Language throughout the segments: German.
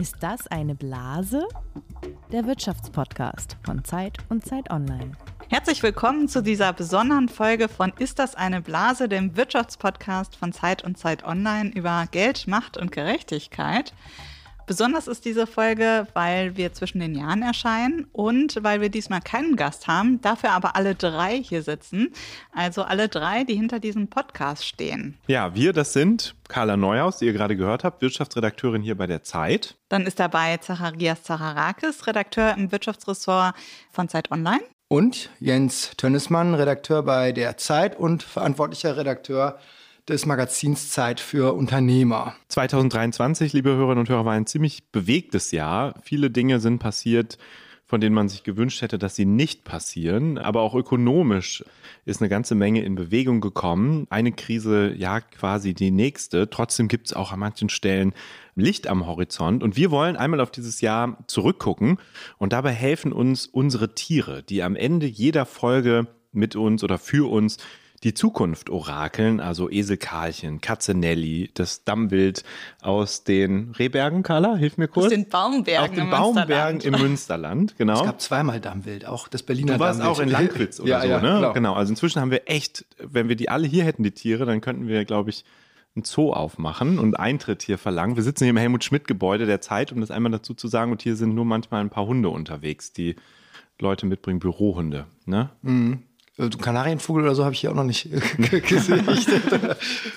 Ist das eine Blase? Der Wirtschaftspodcast von Zeit und Zeit Online. Herzlich willkommen zu dieser besonderen Folge von Ist das eine Blase, dem Wirtschaftspodcast von Zeit und Zeit Online über Geld, Macht und Gerechtigkeit. Besonders ist diese Folge, weil wir zwischen den Jahren erscheinen und weil wir diesmal keinen Gast haben, dafür aber alle drei hier sitzen. Also alle drei, die hinter diesem Podcast stehen. Ja, wir, das sind Carla Neuhaus, die ihr gerade gehört habt, Wirtschaftsredakteurin hier bei der Zeit. Dann ist dabei Zacharias Zacharakis, Redakteur im Wirtschaftsressort von Zeit Online. Und Jens Tönnesmann, Redakteur bei der Zeit und verantwortlicher Redakteur des Magazins Zeit für Unternehmer. 2023, liebe Hörerinnen und Hörer, war ein ziemlich bewegtes Jahr. Viele Dinge sind passiert, von denen man sich gewünscht hätte, dass sie nicht passieren. Aber auch ökonomisch ist eine ganze Menge in Bewegung gekommen. Eine Krise jagt quasi die nächste. Trotzdem gibt es auch an manchen Stellen Licht am Horizont. Und wir wollen einmal auf dieses Jahr zurückgucken. Und dabei helfen uns unsere Tiere, die am Ende jeder Folge mit uns oder für uns die Zukunft orakeln, also Eselkarlchen, Katze Nelly, das Dammwild aus den Rehbergen, Carla, hilf mir kurz. Aus den Baumbergen Aus den Baumbergen im Münsterland, genau. Es gab zweimal Dammwild, auch das Berliner Du warst Dammwild. auch in Langwitz oder ja, so, ja, ne? Klar. Genau, also inzwischen haben wir echt, wenn wir die alle hier hätten, die Tiere, dann könnten wir, glaube ich, ein Zoo aufmachen und Eintritt hier verlangen. Wir sitzen hier im Helmut-Schmidt-Gebäude der Zeit, um das einmal dazu zu sagen, und hier sind nur manchmal ein paar Hunde unterwegs, die Leute mitbringen, Bürohunde, ne? Also Kanarienvogel oder so habe ich hier auch noch nicht gesehen.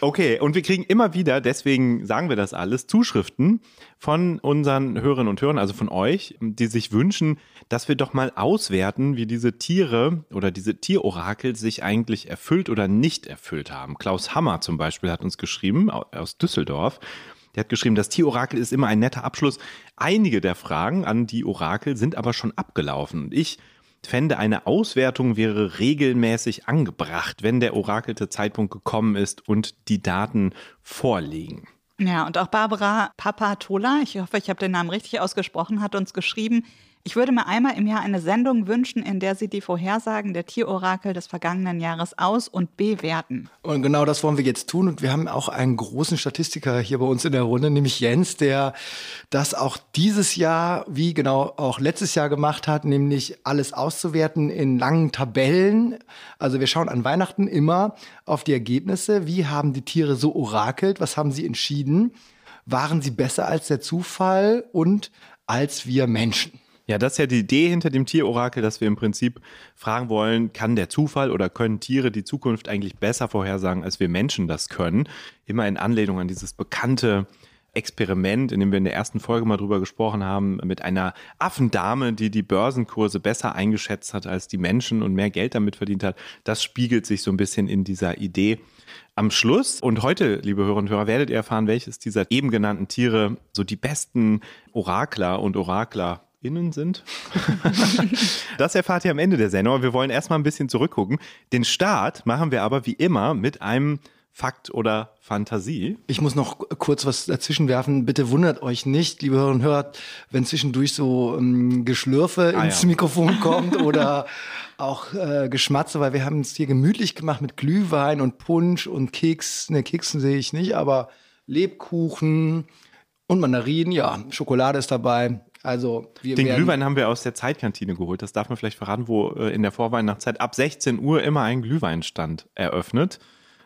Okay, und wir kriegen immer wieder, deswegen sagen wir das alles, Zuschriften von unseren Hörerinnen und Hörern, also von euch, die sich wünschen, dass wir doch mal auswerten, wie diese Tiere oder diese Tierorakel sich eigentlich erfüllt oder nicht erfüllt haben. Klaus Hammer zum Beispiel hat uns geschrieben, au- aus Düsseldorf. Der hat geschrieben, das Tierorakel ist immer ein netter Abschluss. Einige der Fragen an die Orakel sind aber schon abgelaufen. Und ich fände, eine Auswertung wäre regelmäßig angebracht, wenn der orakelte Zeitpunkt gekommen ist und die Daten vorliegen. Ja, und auch Barbara Papatola, ich hoffe, ich habe den Namen richtig ausgesprochen, hat uns geschrieben, ich würde mir einmal im Jahr eine Sendung wünschen, in der Sie die Vorhersagen der Tierorakel des vergangenen Jahres aus- und bewerten. Und genau das wollen wir jetzt tun. Und wir haben auch einen großen Statistiker hier bei uns in der Runde, nämlich Jens, der das auch dieses Jahr, wie genau auch letztes Jahr gemacht hat, nämlich alles auszuwerten in langen Tabellen. Also wir schauen an Weihnachten immer auf die Ergebnisse. Wie haben die Tiere so orakelt? Was haben sie entschieden? Waren sie besser als der Zufall und als wir Menschen? Ja, das ist ja die Idee hinter dem Tierorakel, dass wir im Prinzip fragen wollen, kann der Zufall oder können Tiere die Zukunft eigentlich besser vorhersagen, als wir Menschen das können? Immer in Anlehnung an dieses bekannte Experiment, in dem wir in der ersten Folge mal drüber gesprochen haben, mit einer Affendame, die die Börsenkurse besser eingeschätzt hat als die Menschen und mehr Geld damit verdient hat. Das spiegelt sich so ein bisschen in dieser Idee am Schluss. Und heute, liebe Hörerinnen und Hörer, werdet ihr erfahren, welches dieser eben genannten Tiere so die besten Orakler und OraklerInnen sind. das erfahrt ihr am Ende der Sendung. Wir wollen erstmal ein bisschen zurückgucken. Den Start machen wir aber wie immer mit einem Fakt oder Fantasie. Ich muss noch kurz was dazwischen werfen. Bitte wundert euch nicht, liebe Hörerinnen und Hörer, wenn zwischendurch so ähm, Geschlürfe Ah, ins ja. Mikrofon kommt oder auch äh, Geschmatze, weil wir haben es hier gemütlich gemacht mit Glühwein und Punsch und Keks. Ne, Keksen sehe ich nicht, aber Lebkuchen und Mandarinen. Ja, Schokolade ist dabei. Also wir Den Glühwein haben wir aus der Zeitkantine geholt. Das darf man vielleicht verraten, wo äh, in der Vorweihnachtszeit ab 16 Uhr immer ein Glühweinstand eröffnet.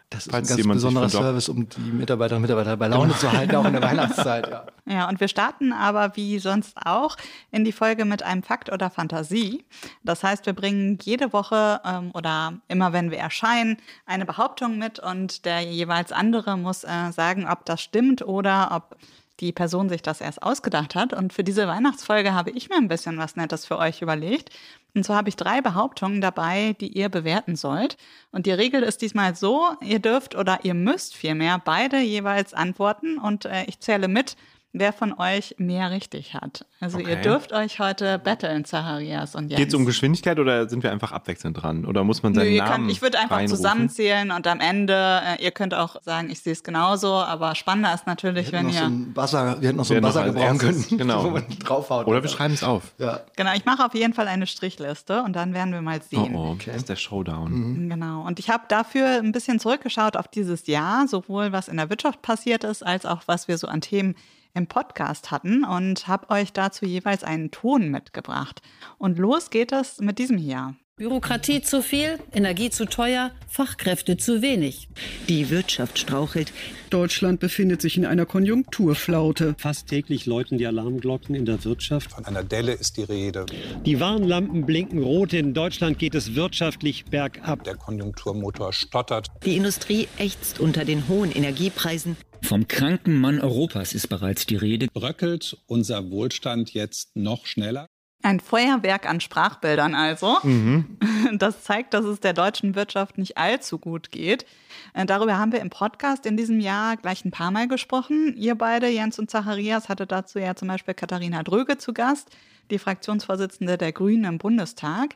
Das ist falls ein ganz besonderer Service, um die Mitarbeiterinnen und Mitarbeiter bei Laune zu halten, auch in der Weihnachtszeit. Ja. Ja, und wir starten aber wie sonst auch in die Folge mit einem Fakt oder Fantasie. Das heißt, wir bringen jede Woche ähm, oder immer wenn wir erscheinen eine Behauptung mit und der jeweils andere muss äh, sagen, ob das stimmt oder ob die Person sich das erst ausgedacht hat. Und für diese Weihnachtsfolge habe ich mir ein bisschen was Nettes für euch überlegt. Und zwar habe ich drei Behauptungen dabei, die ihr bewerten sollt. Und die Regel ist diesmal so, ihr dürft oder ihr müsst vielmehr beide jeweils antworten und äh, ich zähle mit, wer von euch mehr richtig hat. Also ihr Okay. dürft euch heute battlen, Zacharias und Jens. Geht es um Geschwindigkeit oder sind wir einfach abwechselnd dran? Oder muss man Nö, seinen ihr Namen könnt, ich würde einfach reinrufen? zusammenzählen und am Ende, äh, ihr könnt auch sagen, ich sehe es genauso, aber spannender ist natürlich, wenn so ihr. Buzzer, wir hätten noch so einen Buzzer als gebrauchen können, genau. wo man draufhaut. Oder wir schreiben es auf. Ja. Genau, ich mache auf jeden Fall eine Strichliste und dann werden wir mal Oh, sehen. oh, das ist der Showdown. Genau. Und ich habe dafür ein bisschen zurückgeschaut auf dieses Jahr, sowohl was in der Wirtschaft passiert ist, als auch was wir so an Themen im Podcast hatten und habe euch dazu jeweils einen Ton mitgebracht. Und los geht es mit diesem hier. Bürokratie zu viel, Energie zu teuer, Fachkräfte zu wenig. Die Wirtschaft strauchelt. Deutschland befindet sich in einer Konjunkturflaute. Fast täglich läuten die Alarmglocken in der Wirtschaft. Von einer Delle ist die Rede. Die Warnlampen blinken rot. In Deutschland geht es wirtschaftlich bergab. Der Konjunkturmotor stottert. Die Industrie ächzt unter den hohen Energiepreisen. Vom kranken Mann Europas ist bereits die Rede. Bröckelt unser Wohlstand jetzt noch schneller? Ein Feuerwerk an Sprachbildern also. Mhm. Das zeigt, dass es der deutschen Wirtschaft nicht allzu gut geht. Äh, darüber haben wir im Podcast in diesem Jahr gleich ein paar Mal gesprochen. Ihr beide, Jens und Zacharias, hatte dazu ja zum Beispiel Katharina Dröge zu Gast, die Fraktionsvorsitzende der Grünen im Bundestag.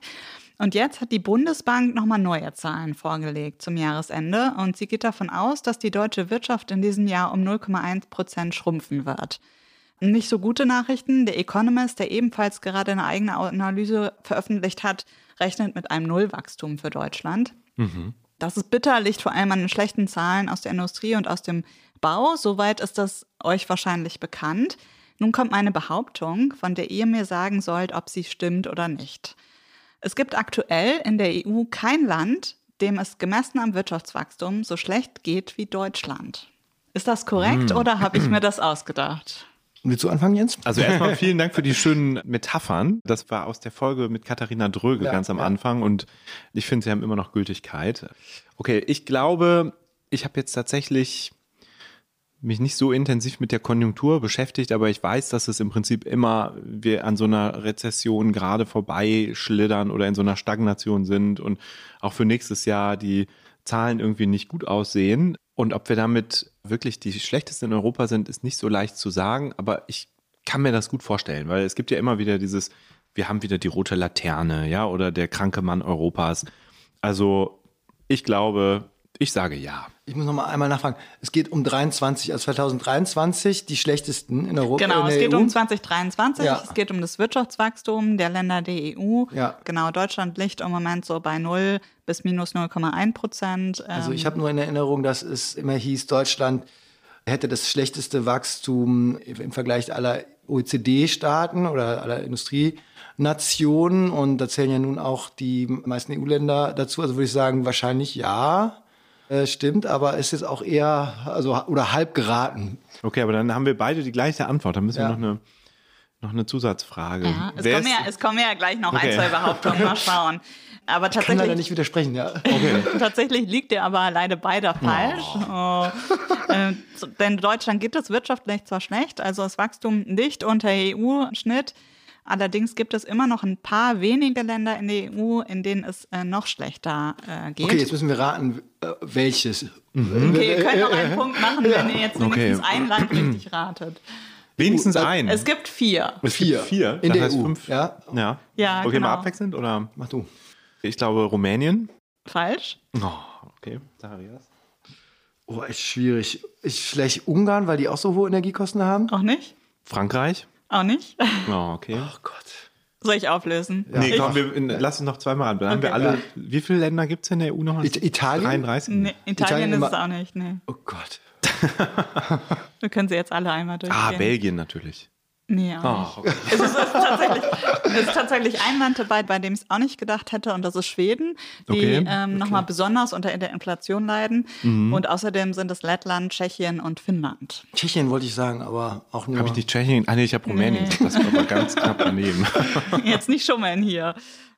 Und jetzt hat die Bundesbank nochmal neue Zahlen vorgelegt zum Jahresende. Und sie geht davon aus, dass die deutsche Wirtschaft in diesem Jahr um 0,1 Prozent schrumpfen wird. Nicht so gute Nachrichten. Der Economist, der ebenfalls gerade eine eigene Analyse veröffentlicht hat, rechnet mit einem Nullwachstum für Deutschland. Mhm. Das ist bitter, liegt vor allem an den schlechten Zahlen aus der Industrie und aus dem Bau. Soweit ist das euch wahrscheinlich bekannt. Nun kommt meine Behauptung, von der ihr mir sagen sollt, ob sie stimmt oder nicht. Es gibt aktuell in der EU kein Land, dem es gemessen am Wirtschaftswachstum so schlecht geht wie Deutschland. Ist das korrekt hm. oder habe ich mir das ausgedacht? Willst du anfangen, Jens? Also erstmal vielen Dank für die schönen Metaphern. Das war aus der Folge mit Katharina Dröge ja, ganz am ja. Anfang und ich finde, sie haben immer noch Gültigkeit. Okay, ich glaube, ich habe jetzt tatsächlich mich nicht so intensiv mit der Konjunktur beschäftigt, aber ich weiß, dass es im Prinzip immer wir an so einer Rezession gerade vorbeischlittern oder in so einer Stagnation sind und auch für nächstes Jahr die Zahlen irgendwie nicht gut aussehen. Und ob wir damit wirklich die schlechtesten in Europa sind, ist nicht so leicht zu sagen, aber ich kann mir das gut vorstellen, weil es gibt ja immer wieder dieses, wir haben wieder die rote Laterne, ja, oder der kranke Mann Europas. Also ich glaube, ich sage ja. Ich muss noch mal einmal nachfragen. Es geht um 23, also 2023, die schlechtesten in Europa. Genau, es geht EU. um 2023. Ja. Es geht um das Wirtschaftswachstum der Länder der EU. Ja. Genau, Deutschland liegt im Moment so bei 0 bis minus 0,1 Prozent. Also ich habe nur in Erinnerung, dass es immer hieß, Deutschland hätte das schlechteste Wachstum im Vergleich aller OECD-Staaten oder aller Industrienationen. Und da zählen ja nun auch die meisten EU-Länder dazu. Also würde ich sagen, wahrscheinlich ja. Äh, stimmt, aber es ist auch eher, also oder halb geraten. Okay, aber dann haben wir beide die gleiche Antwort. Dann müssen ja. wir noch eine, noch eine Zusatzfrage. Ja, es, kommen ja, es kommen ja gleich noch okay. ein, zwei Behauptungen. Mal schauen. Aber tatsächlich, ich kann leider nicht widersprechen, ja. Okay. tatsächlich liegt der aber alleine beider falsch. Oh. Oh. Äh, denn Deutschland geht es wirtschaftlich zwar schlecht, also das Wachstum dicht unter EU-Schnitt. Allerdings gibt es immer noch ein paar wenige Länder in der EU, in denen es äh, noch schlechter äh, geht. Okay, jetzt müssen wir raten, äh, welches. Mhm. Okay, ihr könnt noch einen Punkt machen, wenn ihr jetzt wenigstens okay. ein Land richtig ratet. Wenigstens ein. Es gibt vier. Vier. Vier. In das der heißt EU. Fünf. Ja. Ja. ja okay, genau. mal abwechselnd oder? Mach du. Ich glaube Rumänien. Falsch. Oh, okay. Zacharias. Oh, echt schwierig. Ich, vielleicht Ungarn, weil die auch so hohe Energiekosten haben? Auch nicht. Frankreich. Auch nicht. Oh, okay. Oh Gott. Soll ich auflösen? Ja. Nee, komm, wir, lass uns noch zweimal ran. Dann okay. haben wir alle. Ja. Wie viele Länder gibt es in der EU noch? It Italien? 33? Nee, Italien, Italien ist es auch nicht. Nee. Oh Gott. wir können sie jetzt alle einmal durchgehen. Ah, Belgien natürlich. Nee, auch oh, okay. es, ist, es, ist tatsächlich, es ist tatsächlich ein Land dabei, bei dem ich es auch nicht gedacht hätte, und das ist Schweden, die okay. ähm, okay. nochmal besonders unter der Inflation leiden. Mhm. Und außerdem sind es Lettland, Tschechien und Finnland. Tschechien wollte ich sagen, aber auch nur. Habe ich nicht Tschechien? Ah, nee, ich habe Rumänien. Nee. Das war aber ganz knapp daneben. Jetzt nicht schummeln hier.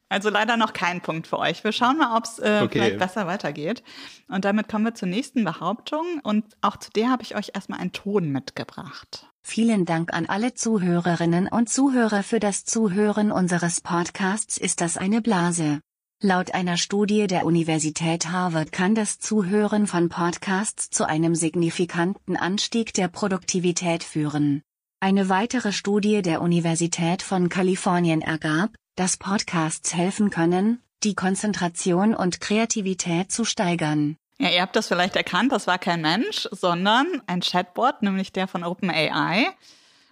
Also leider noch kein Punkt für euch. Wir schauen mal, ob es äh, okay. vielleicht besser weitergeht. Und damit kommen wir zur nächsten Behauptung. Und auch zu der habe ich euch erstmal einen Ton mitgebracht. Vielen Dank an alle Zuhörerinnen und Zuhörer für das Zuhören unseres Podcasts Ist das eine Blase? Laut einer Studie der Universität Harvard kann das Zuhören von Podcasts zu einem signifikanten Anstieg der Produktivität führen. Eine weitere Studie der Universität von Kalifornien ergab, dass Podcasts helfen können, die Konzentration und Kreativität zu steigern. Ja, ihr habt das vielleicht erkannt, das war kein Mensch, sondern ein Chatbot, nämlich der von OpenAI,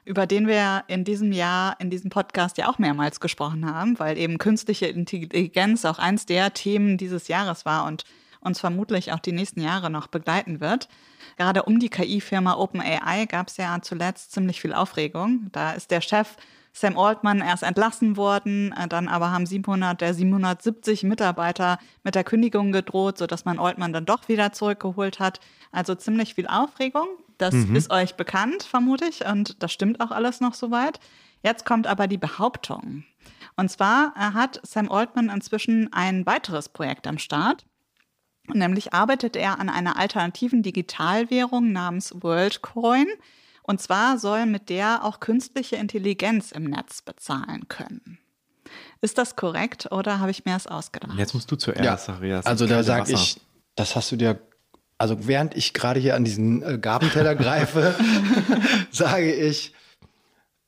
über den wir in diesem Jahr in diesem Podcast ja auch mehrmals gesprochen haben, weil eben künstliche Intelligenz auch eins der Themen dieses Jahres war und uns vermutlich auch die nächsten Jahre noch begleiten wird. Gerade um die KI-Firma OpenAI gab es ja zuletzt ziemlich viel Aufregung. Da ist der Chef Sam Altman erst entlassen worden, äh, dann aber haben 700 der 770 Mitarbeiter mit der Kündigung gedroht, sodass man Altman dann doch wieder zurückgeholt hat. Also ziemlich viel Aufregung. Das mhm. ist euch bekannt, vermute ich, und das stimmt auch alles noch soweit. Jetzt kommt aber die Behauptung. Und zwar hat Sam Altman inzwischen ein weiteres Projekt am Start. Nämlich arbeitet er an einer alternativen Digitalwährung namens WorldCoin. Und zwar soll mit der auch künstliche Intelligenz im Netz bezahlen können. Ist das korrekt oder habe ich mir das ausgedacht? Jetzt musst du zuerst, ja. Arias. Also da sage ich, das hast du dir, also während ich gerade hier an diesen äh, Gabenteller greife, sage ich,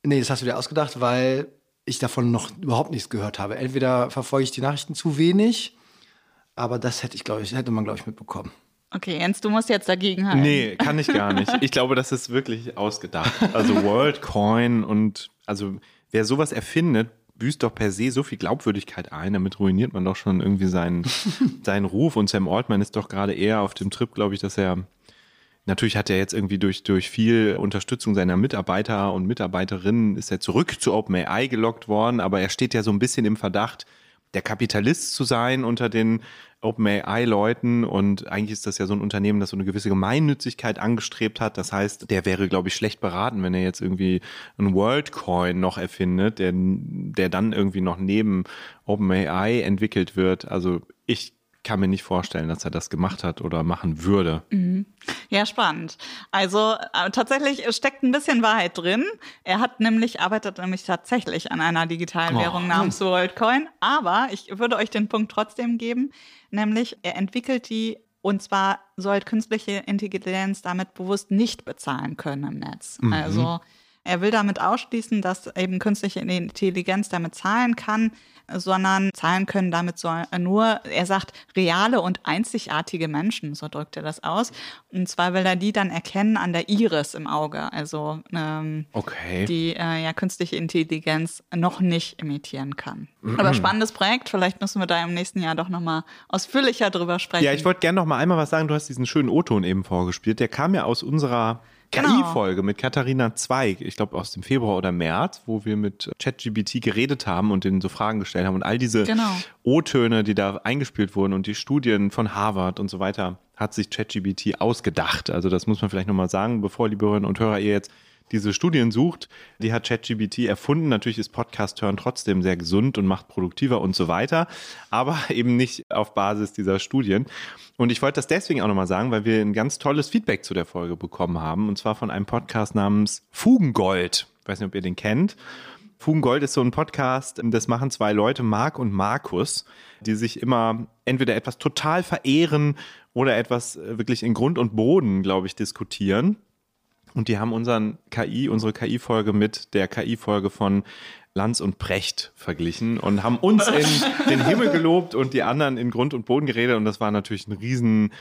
nee, das hast du dir ausgedacht, weil ich davon noch überhaupt nichts gehört habe. Entweder verfolge ich die Nachrichten zu wenig, aber das hätte ich, glaube ich, hätte man, glaube ich, mitbekommen. Okay, Jens, du musst jetzt dagegen halten. Nee, kann ich gar nicht. Ich glaube, das ist wirklich ausgedacht. Also WorldCoin und also wer sowas erfindet, büßt doch per se so viel Glaubwürdigkeit ein. Damit ruiniert man doch schon irgendwie seinen, seinen Ruf. Und Sam Altman ist doch gerade eher auf dem Trip, glaube ich, dass er Natürlich hat er jetzt irgendwie durch, durch viel Unterstützung seiner Mitarbeiter und Mitarbeiterinnen ist er zurück zu OpenAI gelockt worden, aber er steht ja so ein bisschen im Verdacht, der Kapitalist zu sein unter den OpenAI-Leuten und eigentlich ist das ja so ein Unternehmen, das so eine gewisse Gemeinnützigkeit angestrebt hat. Das heißt, der wäre, glaube ich, schlecht beraten, wenn er jetzt irgendwie einen WorldCoin noch erfindet, der, der dann irgendwie noch neben OpenAI entwickelt wird. Also ich kann mir nicht vorstellen, dass er das gemacht hat oder machen würde. Mhm. Ja, spannend. Also äh, tatsächlich steckt ein bisschen Wahrheit drin. Er hat nämlich, arbeitet nämlich tatsächlich an einer digitalen oh. Währung namens WorldCoin. Aber ich würde euch den Punkt trotzdem geben, nämlich er entwickelt die und zwar soll künstliche Intelligenz damit bewusst nicht bezahlen können im Netz. Mhm. Also er will damit ausschließen, dass eben künstliche Intelligenz damit zahlen kann, sondern zahlen können damit so nur, er sagt, reale und einzigartige Menschen, so drückt er das aus. Und zwar will er die dann erkennen an der Iris im Auge, also ähm, okay. die äh, ja künstliche Intelligenz noch nicht imitieren kann. Mhm. Aber spannendes Projekt, vielleicht müssen wir da im nächsten Jahr doch nochmal ausführlicher drüber sprechen. Ja, ich wollte gerne noch mal einmal was sagen, du hast diesen schönen O-Ton eben vorgespielt, der kam ja aus unserer genau. KI-Folge mit Katharina Zweig, ich glaube aus dem Februar oder März, wo wir mit ChatGBT geredet haben und denen so Fragen gestellt haben. Und all diese genau. O-Töne, die da eingespielt wurden und die Studien von Harvard und so weiter, hat sich ChatGBT ausgedacht. Also das muss man vielleicht nochmal sagen, bevor, liebe Hörerinnen und Hörer, ihr jetzt diese Studien sucht, die hat ChatGBT erfunden. Natürlich ist Podcast-Hören trotzdem sehr gesund und macht produktiver und so weiter, aber eben nicht auf Basis dieser Studien. Und ich wollte das deswegen auch nochmal sagen, weil wir ein ganz tolles Feedback zu der Folge bekommen haben, und zwar von einem Podcast namens Fugengold. Ich weiß nicht, ob ihr den kennt. Fugengold ist so ein Podcast, das machen zwei Leute, Marc und Markus, die sich immer entweder etwas total verehren oder etwas wirklich in Grund und Boden, glaube ich, diskutieren. Und die haben unseren KI, unsere KI-Folge mit der KI-Folge von Lanz und Precht verglichen und haben uns in den Himmel gelobt und die anderen in Grund und Boden geredet. Und das war natürlich ein riesen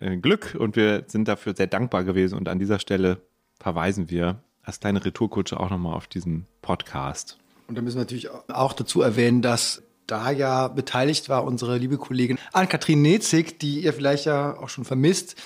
äh, Glück und wir sind dafür sehr dankbar gewesen. Und an dieser Stelle verweisen wir als kleine Retourkutsche auch nochmal auf diesen Podcast. Und da müssen wir natürlich auch dazu erwähnen, dass da ja beteiligt war unsere liebe Kollegin Ann-Kathrin Nezig, die ihr vielleicht ja auch schon vermisst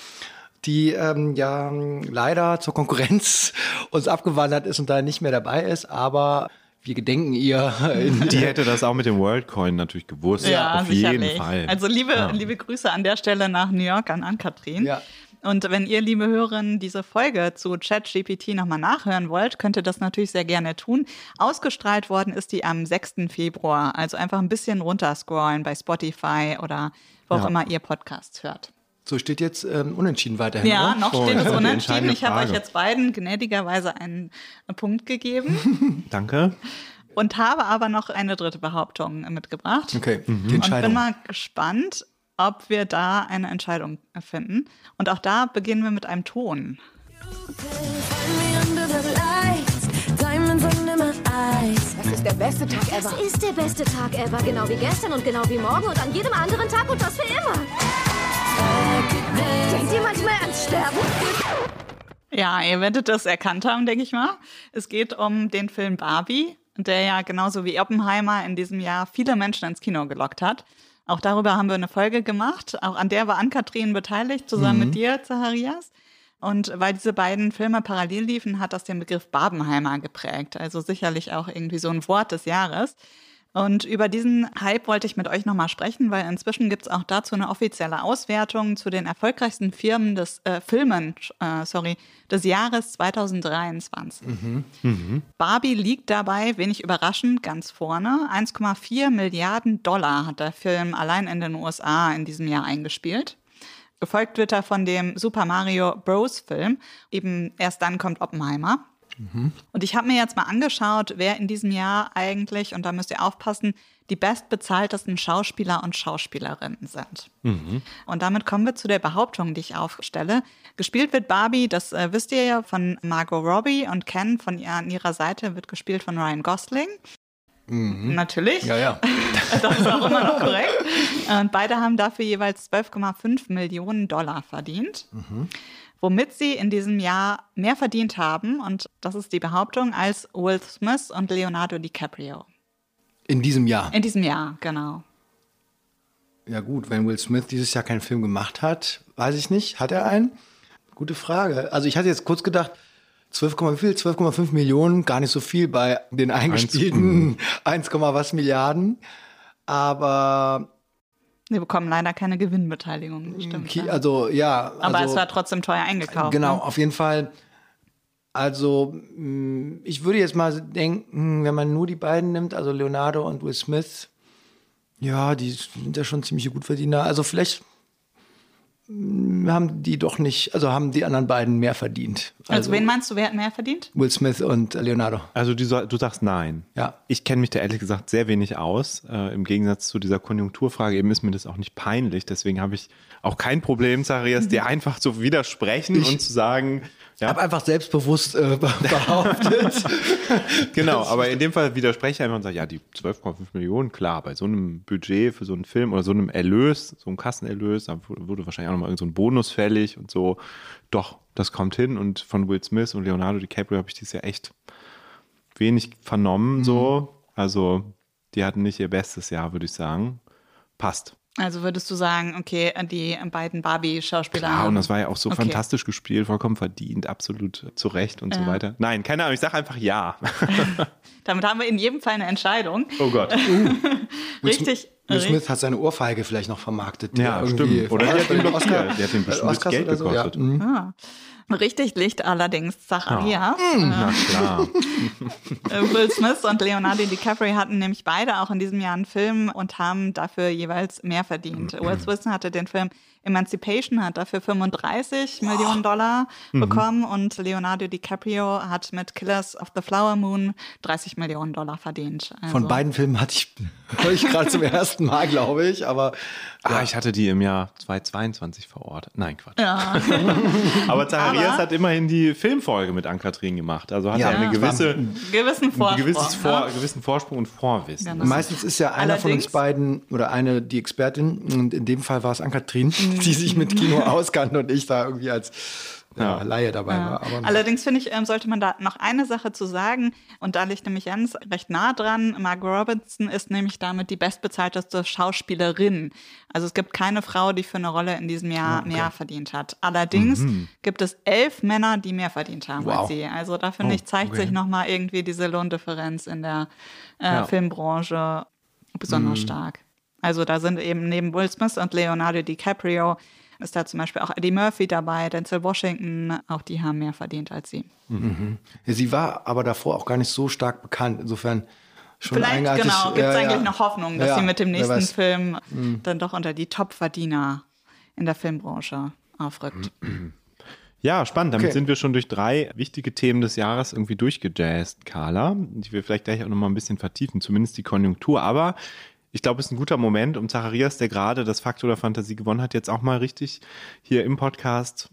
die ähm, ja leider zur Konkurrenz uns abgewandert ist und da nicht mehr dabei ist, aber wir gedenken ihr. Die hätte das auch mit dem WorldCoin natürlich gewusst. Ja, auf sicherlich. jeden Fall. Also liebe, ja. liebe Grüße an der Stelle nach New York an Ann-Kathrin. Ja. Und wenn ihr, liebe Hörerinnen, diese Folge zu ChatGPT nochmal nachhören wollt, könnt ihr das natürlich sehr gerne tun. Ausgestrahlt worden ist die am 6. Februar. Also einfach ein bisschen runterscrollen bei Spotify oder wo auch ja. immer ihr Podcasts hört. So steht jetzt ähm, unentschieden weiterhin. Ja, noch steht es oh, unentschieden. Ich habe euch jetzt beiden gnädigerweise einen Punkt gegeben. Danke. Und habe aber noch eine dritte Behauptung mitgebracht. Okay, mhm. die Entscheidung. Und bin mal gespannt, ob wir da eine Entscheidung finden. Und auch da beginnen wir mit einem Ton. Das ist der beste Tag ever. Das ist der beste Tag ever. Genau wie gestern und genau wie morgen und an jedem anderen Tag und das für immer. Denkt ihr manchmal ans Sterben? Ja, ihr werdet das erkannt haben, denke ich mal. Es geht um den Film Barbie, der ja genauso wie Oppenheimer in diesem Jahr viele Menschen ins Kino gelockt hat. Auch darüber haben wir eine Folge gemacht. Auch an der war Ann-Kathrin beteiligt, zusammen Mhm. mit dir, Zacharias. Und weil diese beiden Filme parallel liefen, hat das den Begriff Barbenheimer geprägt. Also sicherlich auch irgendwie so ein Wort des Jahres. Und über diesen Hype wollte ich mit euch nochmal sprechen, weil inzwischen gibt es auch dazu eine offizielle Auswertung zu den erfolgreichsten Firmen des äh, Filmen, äh, sorry, des Jahres 2023. Barbie liegt dabei, wenig überraschend, ganz vorne. 1,4 Milliarden Dollar hat der Film allein in den USA in diesem Jahr eingespielt. Gefolgt wird er von dem Super Mario Bros. Film. Eben erst dann kommt Oppenheimer. Und ich habe mir jetzt mal angeschaut, wer in diesem Jahr eigentlich, und da müsst ihr aufpassen, die bestbezahltesten Schauspieler und Schauspielerinnen sind. Und damit kommen wir zu der Behauptung, die ich aufstelle. Gespielt wird Barbie, das äh, wisst ihr ja, von Margot Robbie und Ken von ihr an ihrer Seite wird gespielt von Ryan Gosling. Natürlich. Ja, ja. Das ist auch immer noch korrekt. Und beide haben dafür jeweils 12,5 Millionen Dollar verdient. Womit sie in diesem Jahr mehr verdient haben, und das ist die Behauptung, als Will Smith und Leonardo DiCaprio. In diesem Jahr. In diesem Jahr, genau. Ja gut, wenn Will Smith dieses Jahr keinen Film gemacht hat, weiß ich nicht. Hat er einen? Gute Frage. Also ich hatte jetzt kurz gedacht, 12, wie viel? 12,5 Millionen, gar nicht so viel bei den eingespielten 1, was Milliarden. Aber Sie bekommen leider keine Gewinnbeteiligung, stimmt. Ki- ja. also ja. Aber also, es war trotzdem teuer eingekauft. Genau, Ne? auf jeden Fall. Also, mh, ich würde jetzt mal denken, wenn man nur die beiden nimmt, also Leonardo und Will Smith, ja, die sind ja schon ziemliche Gutverdiener. Also vielleicht mh, haben die doch nicht, also haben die anderen beiden mehr verdient. Also, wen meinst du, wer hat mehr verdient? Will Smith und Leonardo. Also du, du sagst nein. Ja. Ich kenne mich da ehrlich gesagt sehr wenig aus. Äh, Im Gegensatz zu dieser Konjunkturfrage eben ist mir das auch nicht peinlich. Deswegen habe ich auch kein Problem, Zacharias, dir einfach zu widersprechen Ich- und zu sagen, Ich ja, habe einfach selbstbewusst äh, behauptet. genau, aber in dem Fall widerspreche ich einfach und sage, ja, die 12,5 Millionen, klar, bei so einem Budget für so einen Film oder so einem Erlös, so einem Kassenerlös, da wurde wahrscheinlich auch nochmal irgend so ein Bonus fällig und so. Doch, das kommt hin und von Will Smith und Leonardo DiCaprio habe ich dieses Jahr echt wenig vernommen, so. Also, die hatten nicht ihr bestes Jahr, würde ich sagen. Passt. Also würdest du sagen, okay, die beiden Barbie-Schauspieler. Ja, haben- und das war ja auch so Okay. fantastisch gespielt, vollkommen verdient, absolut zu Recht und so Ja. weiter. Nein, keine Ahnung, ich sage einfach ja. Damit haben wir in jedem Fall eine Entscheidung. Oh Gott. Richtig. Will. Smith hat seine Ohrfeige vielleicht noch vermarktet. Ja, stimmt. Oder das hat den. Oscar- hat bestimmt Oscars Geld so? gekostet. Ja. mhm. Ah. Richtig liegt allerdings Zacharias. Na klar. Äh, Will Smith und Leonardo DiCaprio hatten nämlich beide auch in diesem Jahr einen Film und haben dafür jeweils mehr verdient. Will Smith hatte den Film Emancipation, hat dafür 35 Millionen Dollar Mhm. bekommen und Leonardo DiCaprio hat mit Killers of the Flower Moon 30 Millionen Dollar verdient. Also, Von beiden Filmen hatte ich, höre ich gerade zum ersten Mal, glaube ich, aber Ah, ich hatte die im Jahr 2022 verortet. Nein, Quatsch. Ja. Aber Zacharias Aber- hat immerhin die Filmfolge mit Ann-Kathrin gemacht. Also hat Ja, er eine gewisse, Gewissen ein Vorsprung. gewisses Vor, ne? gewissen Vorsprung und Vorwissen. Genau. meistens ist ja einer von uns Allerdings- beiden oder eine die Expertin und in dem Fall war es Ann-Kathrin, die sich mit Kino auskannte und ich da irgendwie als ja. Laie dabei Ja. war. Aber Allerdings finde ich, ähm, sollte man da noch eine Sache zu sagen, und da liegt nämlich Jens recht nah dran. Margot Robinson ist nämlich damit die bestbezahlteste Schauspielerin. Also es gibt keine Frau, die für eine Rolle in diesem Jahr mehr verdient hat. Allerdings gibt es elf Männer, die mehr verdient haben als Wow. sie. Also da finde Oh, ich, zeigt okay. sich nochmal irgendwie diese Lohndifferenz in der äh, Ja. Filmbranche besonders stark. Also da sind eben neben Will Smith und Leonardo DiCaprio ist da zum Beispiel auch Eddie Murphy dabei, Denzel Washington, auch die haben mehr verdient als sie. Ja, sie war aber davor auch gar nicht so stark bekannt. Insofern schon Vielleicht, eigenartig. genau, gibt es Ja, eigentlich ja. noch Hoffnung, dass Ja, sie mit dem nächsten. Film dann doch unter die Top-Verdiener in der Filmbranche aufrückt. Ja, spannend. Damit Okay. sind wir schon durch drei wichtige Themen des Jahres irgendwie durchgejazzt, Carla, die wir vielleicht gleich auch nochmal ein bisschen vertiefen, zumindest die Konjunktur. Aber ich glaube, es ist ein guter Moment, um Zacharias, der gerade das Fakt oder Fantasie gewonnen hat, jetzt auch mal richtig hier im Podcast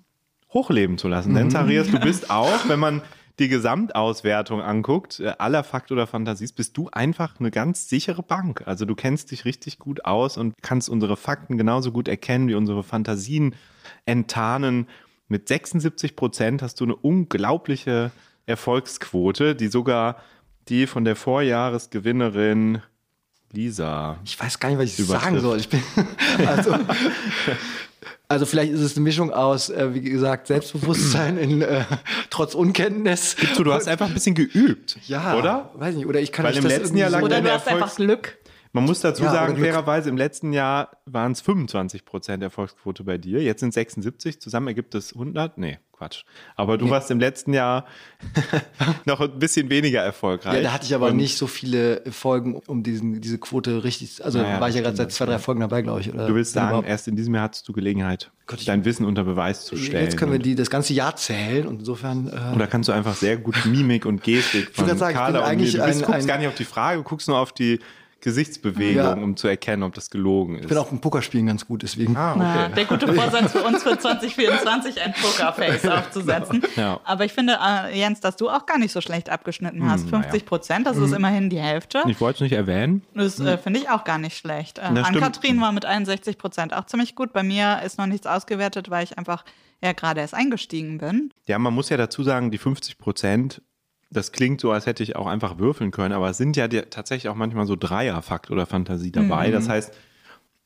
hochleben zu lassen. Denn Zacharias, du bist auch, wenn man die Gesamtauswertung anguckt, äh, aller Fakt oder Fantasies, bist du einfach eine ganz sichere Bank. Also du kennst dich richtig gut aus und kannst unsere Fakten genauso gut erkennen wie unsere Fantasien enttarnen. Mit 76 Prozent hast du eine unglaubliche Erfolgsquote, die sogar die von der Vorjahresgewinnerin Lisa. Ich weiß gar nicht, was ich sagen soll. Ich bin, also, also vielleicht ist es eine Mischung aus, äh, wie gesagt, Selbstbewusstsein in äh, trotz Unkenntnis. Gibst du, du hast einfach ein bisschen geübt, ja, oder? Weiß nicht, oder ich kann Weil nicht im das letzten Jahr lag irgendwie Oder du hast einfach Erfolgs Glück. Man muss dazu Ja, sagen, fairerweise, im letzten Jahr waren es 25 Prozent Erfolgsquote bei dir. Jetzt sind 76. Zusammen ergibt es 100. Nee, Quatsch. Aber du warst im letzten Jahr noch ein bisschen weniger erfolgreich. Ja, da hatte ich aber Und nicht so viele Folgen, um diesen, diese Quote richtig. Also Naja, war ich ja gerade seit zwei, drei Folgen dabei, glaube ich. Oder Du willst sagen, erst in diesem Jahr hattest du Gelegenheit, ich- dein Wissen unter Beweis zu stellen. jetzt können wir die das ganze Jahr zählen und insofern. Äh, Oder kannst du einfach sehr gut Mimik und Gestik von grad sagen, ich bin Carla und eigentlich Du bist, ein- guckst ein- gar nicht auf die Frage, du guckst nur auf die Gesichtsbewegung, Ja. um zu erkennen, ob das gelogen ist. ich bin auch im Pokerspielen ganz gut, deswegen. ah, Na, okay. der gute Vorsatz für uns für 2024 ein Pokerface aufzusetzen. Ja. Aber ich finde, äh, Jens, dass du auch gar nicht so schlecht abgeschnitten hast. Hm, naja. 50 Prozent, das ist immerhin die Hälfte. Ich wollte es nicht erwähnen. Das äh, finde ich auch gar nicht schlecht. Äh. Ann-Kathrin war mit 61 Prozent auch ziemlich gut. Bei mir ist noch nichts ausgewertet, weil ich einfach ja gerade erst eingestiegen bin. Ja, man muss ja dazu sagen, die 50 Prozent, das klingt so, als hätte ich auch einfach würfeln können, aber es sind ja die, tatsächlich auch manchmal so Dreierfakt oder Fantasie dabei. Mhm. Das heißt,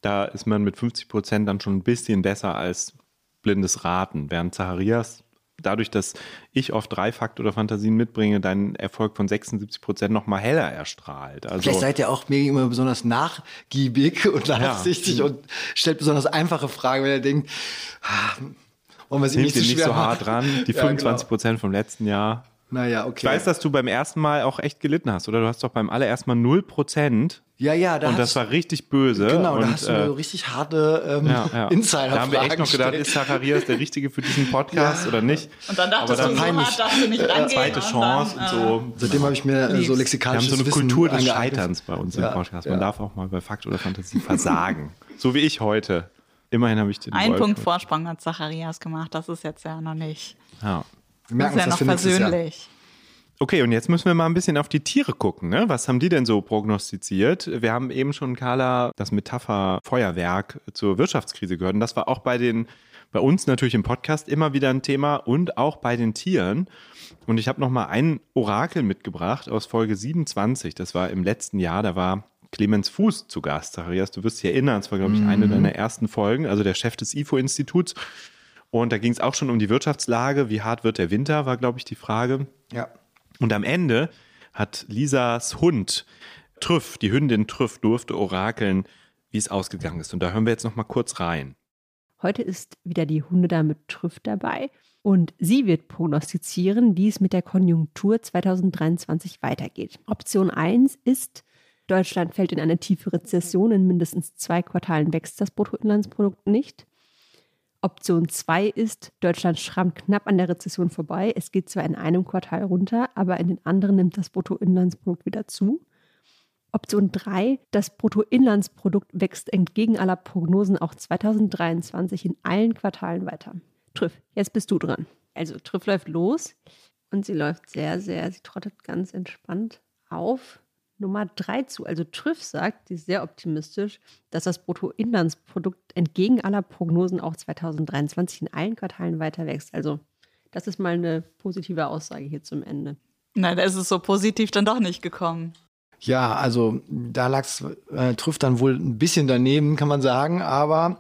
da ist man mit 50 Prozent dann schon ein bisschen besser als blindes Raten, während Zacharias dadurch, dass ich oft Dreifakt oder Fantasien mitbringe, deinen Erfolg von 76 Prozent noch mal heller erstrahlt. Also Vielleicht seid ihr auch mir gegenüber besonders nachgiebig und nachsichtig und stellt besonders einfache Fragen, wenn ihr denkt, ah, wollen wir sie nicht zu nicht so hart dran. Die Ja, 25 Prozent vom letzten Jahr. Naja, okay. Ich weiß, dass du beim ersten Mal auch echt gelitten hast, oder? Du hast doch beim allerersten Mal 0 Prozent ja, ja, da und das war richtig böse. Genau, und, da hast du äh, richtig harte ähm, ja, ja. Insider-Fragen Da haben wir echt noch gedacht, gestellt. ist Zacharias der Richtige für diesen Podcast oder nicht? Und dann dachtest Aber du, so dann hart darfst du nicht rangehen. zweite und Chance dann, und so. Seitdem habe ich mir äh, so lieb's. Wir haben lexikalisches so eine Wissen Kultur des angeeignet. Scheiterns bei uns Ja, im Podcast. Man ja. darf auch mal bei Fakt oder Fantasie versagen. so wie ich heute. Immerhin habe ich den Ein Wolf- Punkt Vorsprung hat Zacharias gemacht. Das ist jetzt ja noch nicht. Ja. Wir merken das ist ja uns das noch persönlich. Okay, und jetzt müssen wir mal ein bisschen auf die Tiere gucken. Ne? Was haben die denn so prognostiziert? Wir haben eben schon, Carla, das Metapher Feuerwerk zur Wirtschaftskrise gehört. Und das war auch bei den, bei uns natürlich im Podcast immer wieder ein Thema und auch bei den Tieren. Und ich habe noch mal ein Orakel mitgebracht aus Folge 27. Das war im letzten Jahr. Da war Clemens Fuß zu Gast. Zacharias, du wirst dich erinnern. Das war, glaube ich, eine deiner ersten Folgen. Also der Chef des IFO-Instituts. Und da ging es auch schon um die Wirtschaftslage. Wie hart wird der Winter, war, glaube ich, die Frage. Ja. Und am Ende hat Lisas Hund Trüff, die Hündin Trüff, durfte orakeln, wie es ausgegangen ist. Und da hören wir jetzt noch mal kurz rein. Heute ist wieder die Hundedame Trüff dabei und sie wird prognostizieren, wie es mit der Konjunktur 2023 weitergeht. Option 1 ist, Deutschland fällt in eine tiefe Rezession, in mindestens zwei Quartalen wächst das Bruttoinlandsprodukt nicht. Option 2 ist, Deutschland schrammt knapp an der Rezession vorbei. Es geht zwar in einem Quartal runter, aber in den anderen nimmt das Bruttoinlandsprodukt wieder zu. Option 3, das Bruttoinlandsprodukt wächst entgegen aller Prognosen auch 2023 in allen Quartalen weiter. Trüff, jetzt bist du dran. Also Trüff läuft los und sie läuft sehr, sehr, sie trottet ganz entspannt auf Nummer 3 zu. Also Trüff sagt, sie ist sehr optimistisch, dass das Bruttoinlandsprodukt entgegen aller Prognosen auch 2023 in allen Quartalen weiter wächst. Also das ist mal eine positive Aussage hier zum Ende. Nein, da ist es so positiv dann doch nicht gekommen. Ja, also da lag's, äh, trifft dann wohl ein bisschen daneben, kann man sagen, aber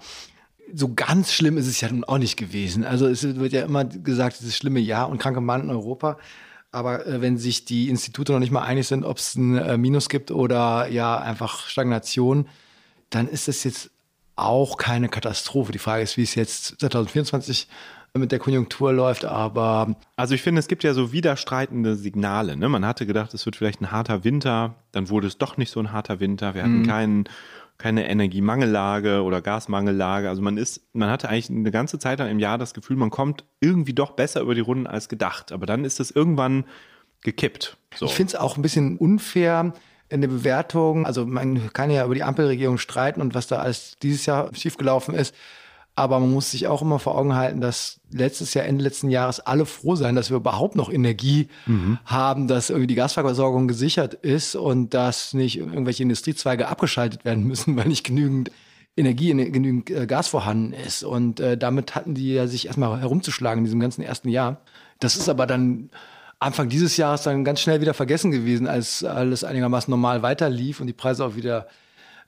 so ganz schlimm ist es ja nun auch nicht gewesen. Also es wird ja immer gesagt, dieses schlimme Jahr und kranke Mann in Europa. Aber äh, wenn sich die Institute noch nicht mal einig sind, ob es ein äh, Minus gibt oder ja einfach Stagnation, dann ist es jetzt auch keine Katastrophe. Die Frage ist, wie es jetzt 2024 mit der Konjunktur läuft, aber Also ich finde, es gibt ja so widerstreitende Signale. Ne? Man hatte gedacht, es wird vielleicht ein harter Winter, dann wurde es doch nicht so ein harter Winter. Wir hatten Mhm. keinen, keine Energiemangellage oder Gasmangellage. Also man ist, man hatte eigentlich eine ganze Zeit lang im Jahr das Gefühl, man kommt irgendwie doch besser über die Runden als gedacht. Aber dann ist es irgendwann gekippt. So. Ich finde es auch ein bisschen unfair in der Bewertung. Also man kann ja über die Ampelregierung streiten und was da alles dieses Jahr schiefgelaufen ist. Aber man muss sich auch immer vor Augen halten, dass letztes Jahr, Ende letzten Jahres alle froh sein, dass wir überhaupt noch Energie haben, dass irgendwie die Gasversorgung gesichert ist und dass nicht irgendwelche Industriezweige abgeschaltet werden müssen, weil nicht genügend Energie, ne- genügend äh, Gas vorhanden ist. Und äh, damit hatten die ja sich erstmal herumzuschlagen in diesem ganzen ersten Jahr. Das ist aber dann Anfang dieses Jahres dann ganz schnell wieder vergessen gewesen, als alles einigermaßen normal weiterlief und die Preise auch wieder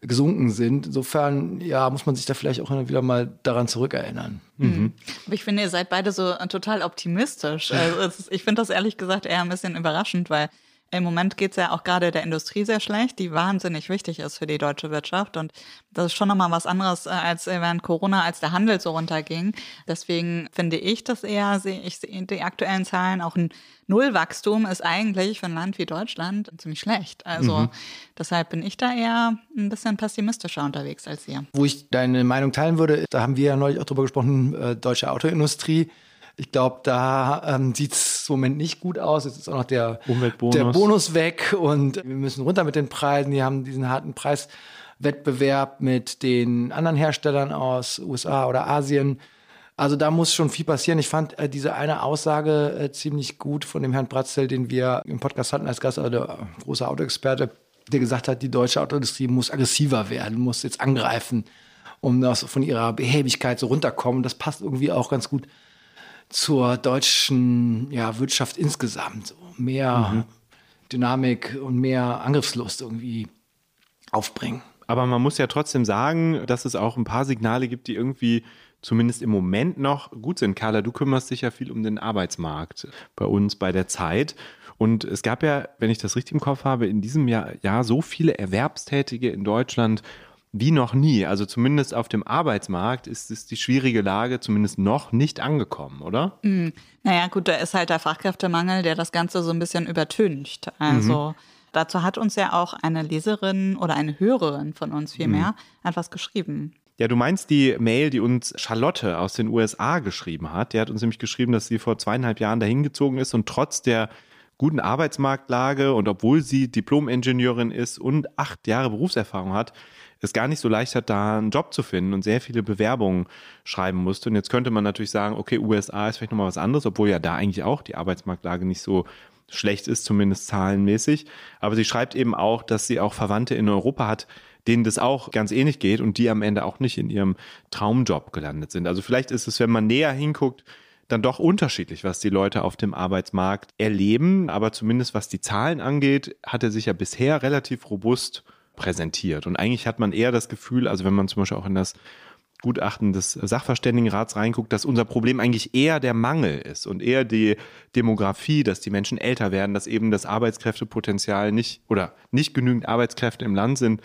gesunken sind. Insofern, ja, muss man sich da vielleicht auch wieder mal daran zurückerinnern. Mhm. Aber ich finde, ihr seid beide so total optimistisch. Also ist, ich finde das ehrlich gesagt eher ein bisschen überraschend, weil im Moment geht es ja auch gerade der Industrie sehr schlecht, die wahnsinnig wichtig ist für die deutsche Wirtschaft. Und das ist schon nochmal was anderes äh, als während Corona, als der Handel so runterging. Deswegen finde ich das eher, sehe ich die aktuellen Zahlen, auch ein Nullwachstum ist eigentlich für ein Land wie Deutschland ziemlich schlecht. Also mhm. deshalb bin ich da eher ein bisschen pessimistischer unterwegs als ihr. Wo ich deine Meinung teilen würde, da haben wir ja neulich auch drüber gesprochen, äh, deutsche Autoindustrie ich glaube, da ähm, sieht es im Moment nicht gut aus. Jetzt ist auch noch der, der Bonus weg und wir müssen runter mit den Preisen. Die haben diesen harten Preiswettbewerb mit den anderen Herstellern aus USA oder Asien. Also da muss schon viel passieren. Ich fand äh, diese eine Aussage äh, ziemlich gut von dem Herrn Bratzel, den wir im Podcast hatten als Gast, also der große Autoexperte, der gesagt hat, die deutsche Autoindustrie muss aggressiver werden, muss jetzt angreifen, um das von ihrer Behäbigkeit so runterkommen. Das passt irgendwie auch ganz gut zur deutschen ja, Wirtschaft insgesamt. Mehr mhm. Dynamik und mehr Angriffslust irgendwie aufbringen. Aber man muss ja trotzdem sagen, dass es auch ein paar Signale gibt, die irgendwie zumindest im Moment noch gut sind. Carla, du kümmerst dich ja viel um den Arbeitsmarkt bei uns bei der Zeit. Und es gab ja, wenn ich das richtig im Kopf habe, in diesem Jahr, Jahr so viele Erwerbstätige in Deutschland wie noch nie. Also zumindest auf dem Arbeitsmarkt ist, ist die schwierige Lage zumindest noch nicht angekommen, oder? Mhm. Naja, gut, da ist halt der Fachkräftemangel, der das Ganze so ein bisschen übertüncht. Also mhm. dazu hat uns ja auch eine Leserin oder eine Hörerin von uns vielmehr mhm. etwas geschrieben. Ja, du meinst die Mail, die uns Charlotte aus den USA geschrieben hat. Die hat uns nämlich geschrieben, dass sie vor zweieinhalb Jahren dahin gezogen ist und trotz der guten Arbeitsmarktlage und obwohl sie Diplom-Ingenieurin ist und acht Jahre Berufserfahrung hat, es gar nicht so leicht hat, da einen Job zu finden und sehr viele Bewerbungen schreiben musste. Und jetzt könnte man natürlich sagen, okay, USA ist vielleicht nochmal was anderes, obwohl ja da eigentlich auch die Arbeitsmarktlage nicht so schlecht ist, zumindest zahlenmäßig. Aber sie schreibt eben auch, dass sie auch Verwandte in Europa hat, denen das auch ganz ähnlich geht und die am Ende auch nicht in ihrem Traumjob gelandet sind. Also vielleicht ist es, wenn man näher hinguckt, dann doch unterschiedlich, was die Leute auf dem Arbeitsmarkt erleben. Aber zumindest was die Zahlen angeht, hat er sich ja bisher relativ robust präsentiert. Und eigentlich hat man eher das Gefühl, also wenn man zum Beispiel auch in das Gutachten des Sachverständigenrats reinguckt, dass unser Problem eigentlich eher der Mangel ist und eher die Demografie, dass die Menschen älter werden, dass eben das Arbeitskräftepotenzial nicht oder nicht genügend Arbeitskräfte im Land sind,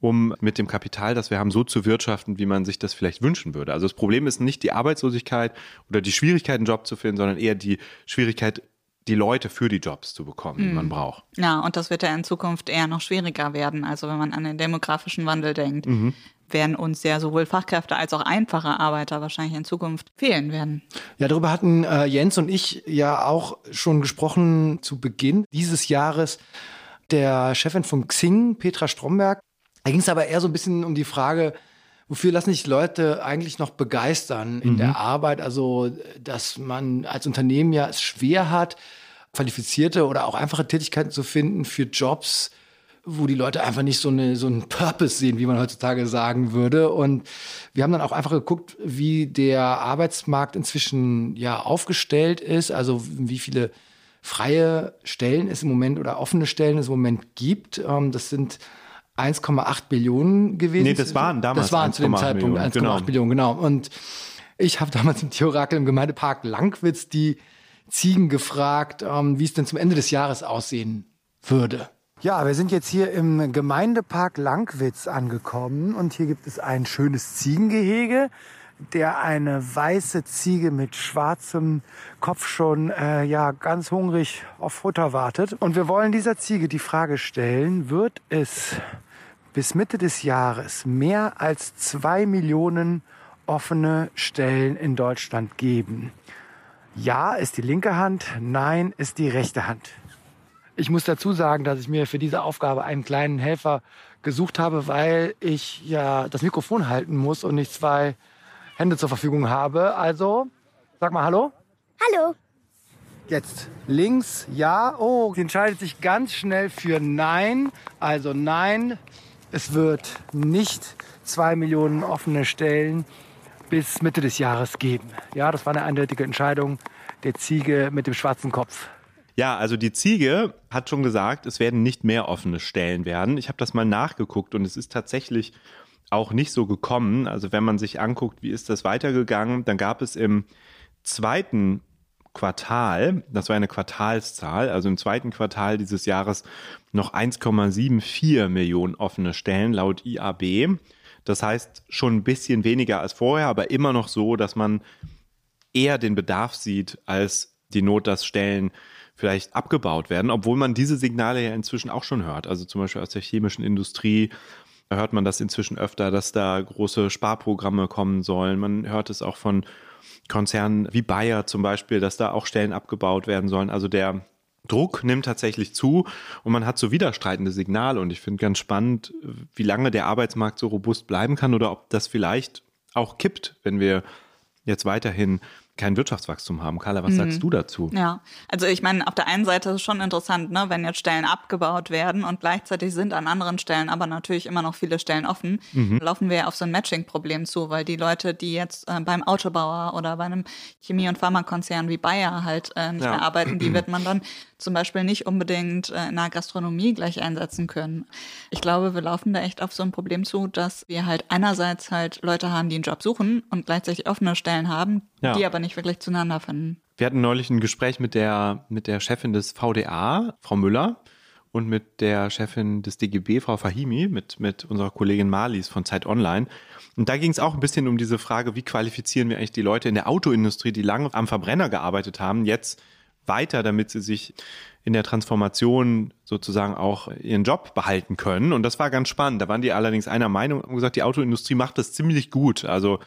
um mit dem Kapital, das wir haben, so zu wirtschaften, wie man sich das vielleicht wünschen würde. Also das Problem ist nicht die Arbeitslosigkeit oder die Schwierigkeit, einen Job zu finden, sondern eher die Schwierigkeit, die Leute für die Jobs zu bekommen, die man mhm. braucht. Ja, und das wird ja in Zukunft eher noch schwieriger werden. Also wenn man an den demografischen Wandel denkt, mhm. werden uns ja sowohl Fachkräfte als auch einfache Arbeiter wahrscheinlich in Zukunft fehlen werden. Ja, darüber hatten äh, Jens und ich ja auch schon gesprochen zu Beginn dieses Jahres. Der Chefin von Xing, Petra Stromberg, da ging es aber eher so ein bisschen um die Frage, wofür lassen sich Leute eigentlich noch begeistern in mhm. der Arbeit? Also, dass man als Unternehmen ja es schwer hat, qualifizierte oder auch einfache Tätigkeiten zu finden für Jobs, wo die Leute einfach nicht so, eine, so einen Purpose sehen, wie man heutzutage sagen würde. Und wir haben dann auch einfach geguckt, wie der Arbeitsmarkt inzwischen ja aufgestellt ist, also wie viele freie Stellen es im Moment oder offene Stellen es im Moment gibt. Ähm, das sind 1,8 Billionen gewesen. Nee, das waren damals Das waren zu dem Zeitpunkt 1,8 genau. Billionen, genau. Und ich habe damals im Tierorakel im Gemeindepark Langwitz die Ziegen gefragt, ähm, wie es denn zum Ende des Jahres aussehen würde. Ja, wir sind jetzt hier im Gemeindepark Langwitz angekommen und hier gibt es ein schönes Ziegengehege, der eine weiße Ziege mit schwarzem Kopf schon äh, ja ganz hungrig auf Futter wartet. Und wir wollen dieser Ziege die Frage stellen: Wird es bis Mitte des Jahres mehr als zwei Millionen offene Stellen in Deutschland geben? Ja ist die linke Hand, nein ist die rechte Hand. Ich muss dazu sagen, dass ich mir für diese Aufgabe einen kleinen Helfer gesucht habe, weil ich ja das Mikrofon halten muss und nicht zwei Hände zur Verfügung habe. Also, sag mal Hallo. Hallo. Jetzt links, ja. Oh, sie entscheidet sich ganz schnell für Nein. Also Nein, es wird nicht zwei Millionen offene Stellen bis Mitte des Jahres geben. Ja, das war eine eindeutige Entscheidung der Ziege mit dem schwarzen Kopf. Ja, also die Ziege hat schon gesagt, es werden nicht mehr offene Stellen werden. Ich habe das mal nachgeguckt und es ist tatsächlich auch nicht so gekommen. Also wenn man sich anguckt, wie ist das weitergegangen, dann gab es im zweiten Quartal, das war eine Quartalszahl, also im zweiten Quartal dieses Jahres noch 1,74 Millionen offene Stellen laut IAB. Das heißt schon ein bisschen weniger als vorher, aber immer noch so, dass man eher den Bedarf sieht als die Not, dass Stellen vielleicht abgebaut werden, obwohl man diese Signale ja inzwischen auch schon hört. Also zum Beispiel aus der chemischen Industrie hört man das inzwischen öfter, dass da große Sparprogramme kommen sollen. Man hört es auch von Konzernen wie Bayer zum Beispiel, dass da auch Stellen abgebaut werden sollen. Also der Druck nimmt tatsächlich zu und man hat so widerstreitende Signale. Und ich finde ganz spannend, wie lange der Arbeitsmarkt so robust bleiben kann oder ob das vielleicht auch kippt, wenn wir jetzt weiterhin kein Wirtschaftswachstum haben. Carla, was mhm. sagst du dazu? Ja, also ich meine, auf der einen Seite ist es schon interessant, ne, wenn jetzt Stellen abgebaut werden und gleichzeitig sind an anderen Stellen aber natürlich immer noch viele Stellen offen, mhm. laufen wir auf so ein Matching-Problem zu, weil die Leute, die jetzt äh, beim Autobauer oder bei einem Chemie- und Pharmakonzern wie Bayer halt äh, nicht ja. mehr arbeiten, die wird man dann zum Beispiel nicht unbedingt äh, in der Gastronomie gleich einsetzen können. Ich glaube, wir laufen da echt auf so ein Problem zu, dass wir halt einerseits halt Leute haben, die einen Job suchen und gleichzeitig offene Stellen haben, ja. die aber nicht wirklich zueinander finden. Wir hatten neulich ein Gespräch mit der, mit der Chefin des VDA, Frau Müller, und mit der Chefin des DGB, Frau Fahimi, mit, mit unserer Kollegin Marlies von Zeit Online. Und da ging es auch ein bisschen um diese Frage, wie qualifizieren wir eigentlich die Leute in der Autoindustrie, die lange am Verbrenner gearbeitet haben, jetzt weiter, damit sie sich in der Transformation sozusagen auch ihren Job behalten können. Und das war ganz spannend. Da waren die allerdings einer Meinung und gesagt, die Autoindustrie macht das ziemlich gut. Also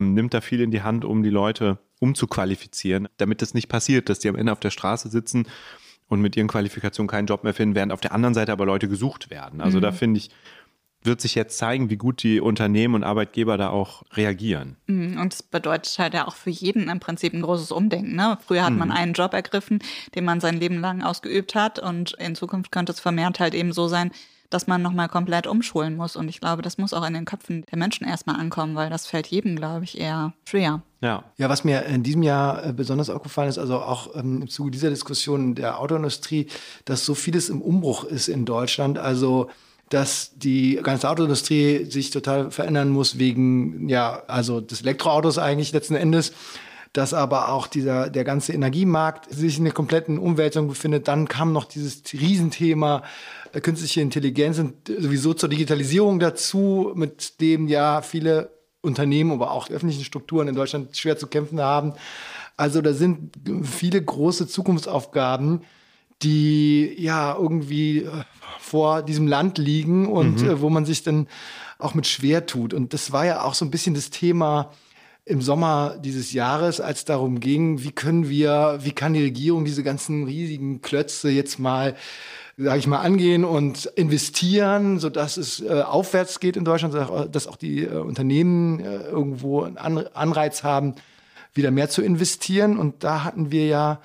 ähm, nimmt da viel in die Hand, um die Leute umzuqualifizieren, damit das nicht passiert, dass die am Ende auf der Straße sitzen und mit ihren Qualifikationen keinen Job mehr finden, während auf der anderen Seite aber Leute gesucht werden. Also mhm. da finde ich, wird sich jetzt zeigen, wie gut die Unternehmen und Arbeitgeber da auch reagieren. Mhm, und es bedeutet halt ja auch für jeden im Prinzip ein großes Umdenken. Ne? Früher hat man mhm. einen Job ergriffen, den man sein Leben lang ausgeübt hat und in Zukunft könnte es vermehrt halt eben so sein, dass man nochmal komplett umschulen muss. Und ich glaube, das muss auch in den Köpfen der Menschen erstmal ankommen, weil das fällt jedem, glaube ich, eher schwer. Ja. ja, was mir in diesem Jahr äh, besonders aufgefallen ist, also auch ähm, im Zuge dieser Diskussion der Autoindustrie, dass so vieles im Umbruch ist in Deutschland. Also dass die ganze Autoindustrie sich total verändern muss wegen, ja, also des Elektroautos eigentlich letzten Endes dass aber auch dieser, der ganze Energiemarkt sich in einer kompletten Umwälzung befindet. Dann kam noch dieses Riesenthema äh, künstliche Intelligenz und sowieso zur Digitalisierung dazu, mit dem ja viele Unternehmen, aber auch öffentlichen Strukturen in Deutschland schwer zu kämpfen haben. Also da sind viele große Zukunftsaufgaben, die ja irgendwie äh, vor diesem Land liegen und mhm. äh, wo man sich dann auch mit schwer tut. Und das war ja auch so ein bisschen das Thema im Sommer dieses Jahres, als darum ging, wie können wir, wie kann die Regierung diese ganzen riesigen Klötze jetzt mal sage ich mal, angehen und investieren, so dass es äh, aufwärts geht in Deutschland, dass auch die äh, Unternehmen äh, irgendwo einen An Anreiz haben, wieder mehr zu investieren. Und da hatten wir ja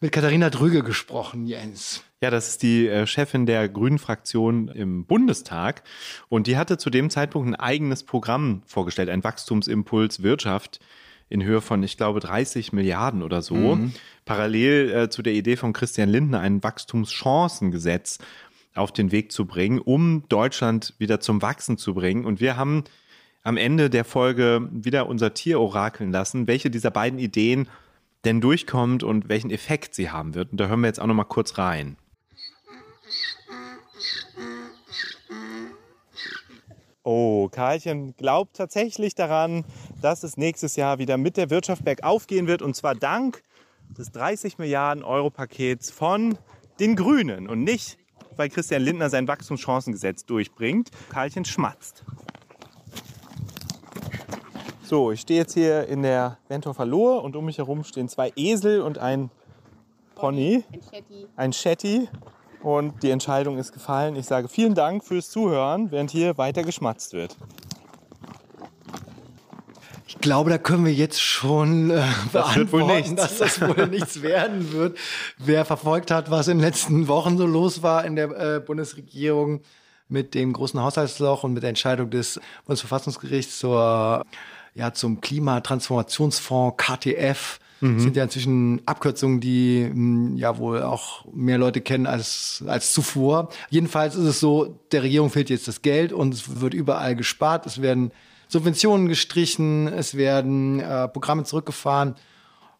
mit Katharina Drüge gesprochen, Jens. Ja, das ist die äh, Chefin der Grünen Fraktion im Bundestag. Und die hatte zu dem Zeitpunkt ein eigenes Programm vorgestellt, ein Wachstumsimpuls Wirtschaft in Höhe von, ich glaube, 30 Milliarden oder so. Mhm. Parallel äh, zu der Idee von Christian Lindner, ein Wachstumschancengesetz auf den Weg zu bringen, um Deutschland wieder zum Wachsen zu bringen. Und wir haben am Ende der Folge wieder unser Tier orakeln lassen, welche dieser beiden Ideen denn durchkommt und welchen Effekt sie haben wird. Und da hören wir jetzt auch noch mal kurz rein. Oh, Karlchen glaubt tatsächlich daran, dass es nächstes Jahr wieder mit der Wirtschaft bergauf gehen wird. Und zwar dank des 30 Milliarden Euro Pakets von den Grünen und nicht, weil Christian Lindner sein Wachstumschancengesetz durchbringt. Karlchen schmatzt. So, ich stehe jetzt hier in der Wentorfer Lohe und um mich herum stehen zwei Esel und ein Pony. Ein Shetty. Ein Shetty. Und die Entscheidung ist gefallen. Ich sage vielen Dank fürs Zuhören, während hier weiter geschmatzt wird. Ich glaube, da können wir jetzt schon äh, das beantworten, dass das wohl nichts werden wird. Wer verfolgt hat, was in den letzten Wochen so los war in der äh, Bundesregierung mit dem großen Haushaltsloch und mit der Entscheidung des Bundesverfassungsgerichts zur, ja, zum Klimatransformationsfonds KTF, Mhm. sind ja inzwischen Abkürzungen, die mh, hm, ja wohl auch mehr Leute kennen als, als zuvor. Jedenfalls ist es so, der Regierung fehlt jetzt das Geld und es wird überall gespart. Es werden Subventionen gestrichen, es werden äh, Programme zurückgefahren.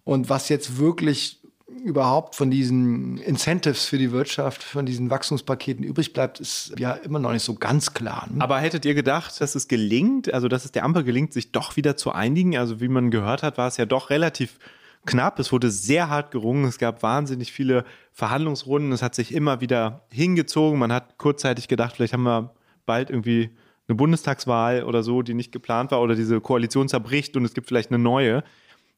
Und was jetzt wirklich überhaupt von diesen Incentives für die Wirtschaft, von diesen Wachstumspaketen übrig bleibt, ist ja immer noch nicht so ganz klar. Ne? Aber hättet ihr gedacht, dass es gelingt, also dass es der Ampel gelingt, sich doch wieder zu einigen? Also wie man gehört hat, war es ja doch relativ knapp. Es wurde sehr hart gerungen. Es gab wahnsinnig viele Verhandlungsrunden. Es hat sich immer wieder hingezogen. Man hat kurzzeitig gedacht, vielleicht haben wir bald irgendwie eine Bundestagswahl oder so, die nicht geplant war oder diese Koalition zerbricht und es gibt vielleicht eine neue.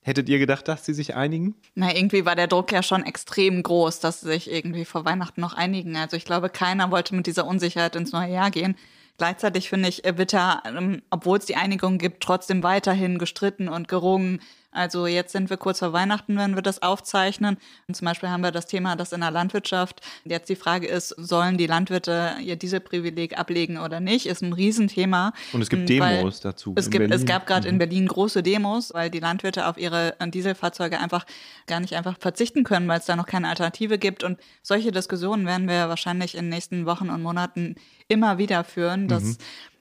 Hättet ihr gedacht, dass sie sich einigen? Na, irgendwie war der Druck ja schon extrem groß, dass sie sich irgendwie vor Weihnachten noch einigen. Also ich glaube, keiner wollte mit dieser Unsicherheit ins neue Jahr gehen. Gleichzeitig finde ich, wird da, ähm, obwohl es die Einigung gibt, trotzdem weiterhin gestritten und gerungen. Also jetzt sind wir kurz vor Weihnachten, wenn wir das aufzeichnen. Und zum Beispiel haben wir das Thema, das in der Landwirtschaft jetzt die Frage ist, sollen die Landwirte ihr Dieselprivileg ablegen oder nicht, ist ein Riesenthema. Und es gibt Demos dazu. Es, gibt, es gab gerade mhm. in Berlin große Demos, weil die Landwirte auf ihre Dieselfahrzeuge einfach gar nicht einfach verzichten können, weil es da noch keine Alternative gibt. Und solche Diskussionen werden wir wahrscheinlich in den nächsten Wochen und Monaten immer wieder führen, dass mhm.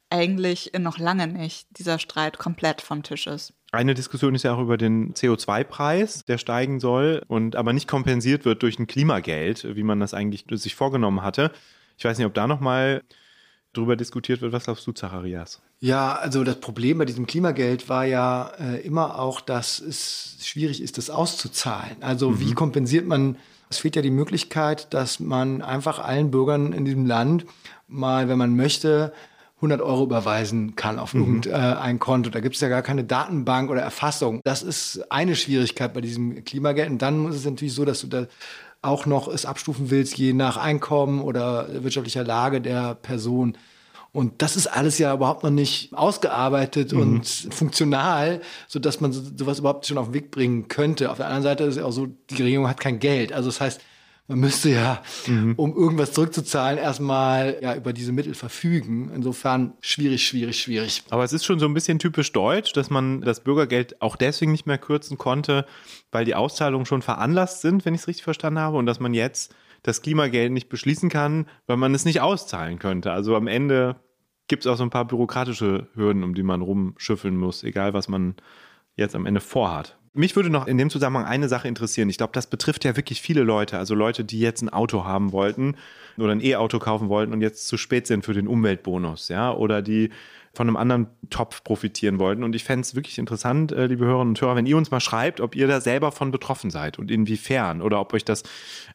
eigentlich noch lange nicht dieser Streit komplett vom Tisch ist. Eine Diskussion ist ja auch über den CO2-Preis, der steigen soll und aber nicht kompensiert wird durch ein Klimageld, wie man das eigentlich sich vorgenommen hatte. Ich weiß nicht, ob da nochmal drüber diskutiert wird. Was glaubst du, Zacharias? Ja, also das Problem bei diesem Klimageld war ja äh, immer auch, dass es schwierig ist, das auszuzahlen. Also mhm. wie kompensiert man? Es fehlt ja die Möglichkeit, dass man einfach allen Bürgern in diesem Land mal, wenn man möchte, 100 Euro überweisen kann auf mhm. irgendein Konto. Da gibt es ja gar keine Datenbank oder Erfassung. Das ist eine Schwierigkeit bei diesem Klimageld. Und dann ist es natürlich so, dass du da auch noch es abstufen willst, je nach Einkommen oder wirtschaftlicher Lage der Person. Und das ist alles ja überhaupt noch nicht ausgearbeitet mhm. und funktional, so dass man sowas überhaupt schon auf den Weg bringen könnte. Auf der anderen Seite ist es auch so, die Regierung hat kein Geld. Also das heißt, man müsste ja, mhm. um irgendwas zurückzuzahlen, erstmal ja über diese Mittel verfügen. Insofern schwierig, schwierig, schwierig. Aber es ist schon so ein bisschen typisch deutsch, dass man das Bürgergeld auch deswegen nicht mehr kürzen konnte, weil die Auszahlungen schon veranlasst sind, wenn ich es richtig verstanden habe, und dass man jetzt das Klimageld nicht beschließen kann, weil man es nicht auszahlen könnte. Also am Ende gibt es auch so ein paar bürokratische Hürden, um die man rumschüffeln muss, egal was man jetzt am Ende vorhat. Mich würde noch in dem Zusammenhang eine Sache interessieren. Ich glaube, das betrifft ja wirklich viele Leute. Also Leute, die jetzt ein Auto haben wollten oder ein E-Auto kaufen wollten und jetzt zu spät sind für den Umweltbonus, ja, oder die von einem anderen Topf profitieren wollten. Und ich fände es wirklich interessant, äh, liebe Hörerinnen und Hörer, wenn ihr uns mal schreibt, ob ihr da selber von betroffen seid und inwiefern oder ob euch das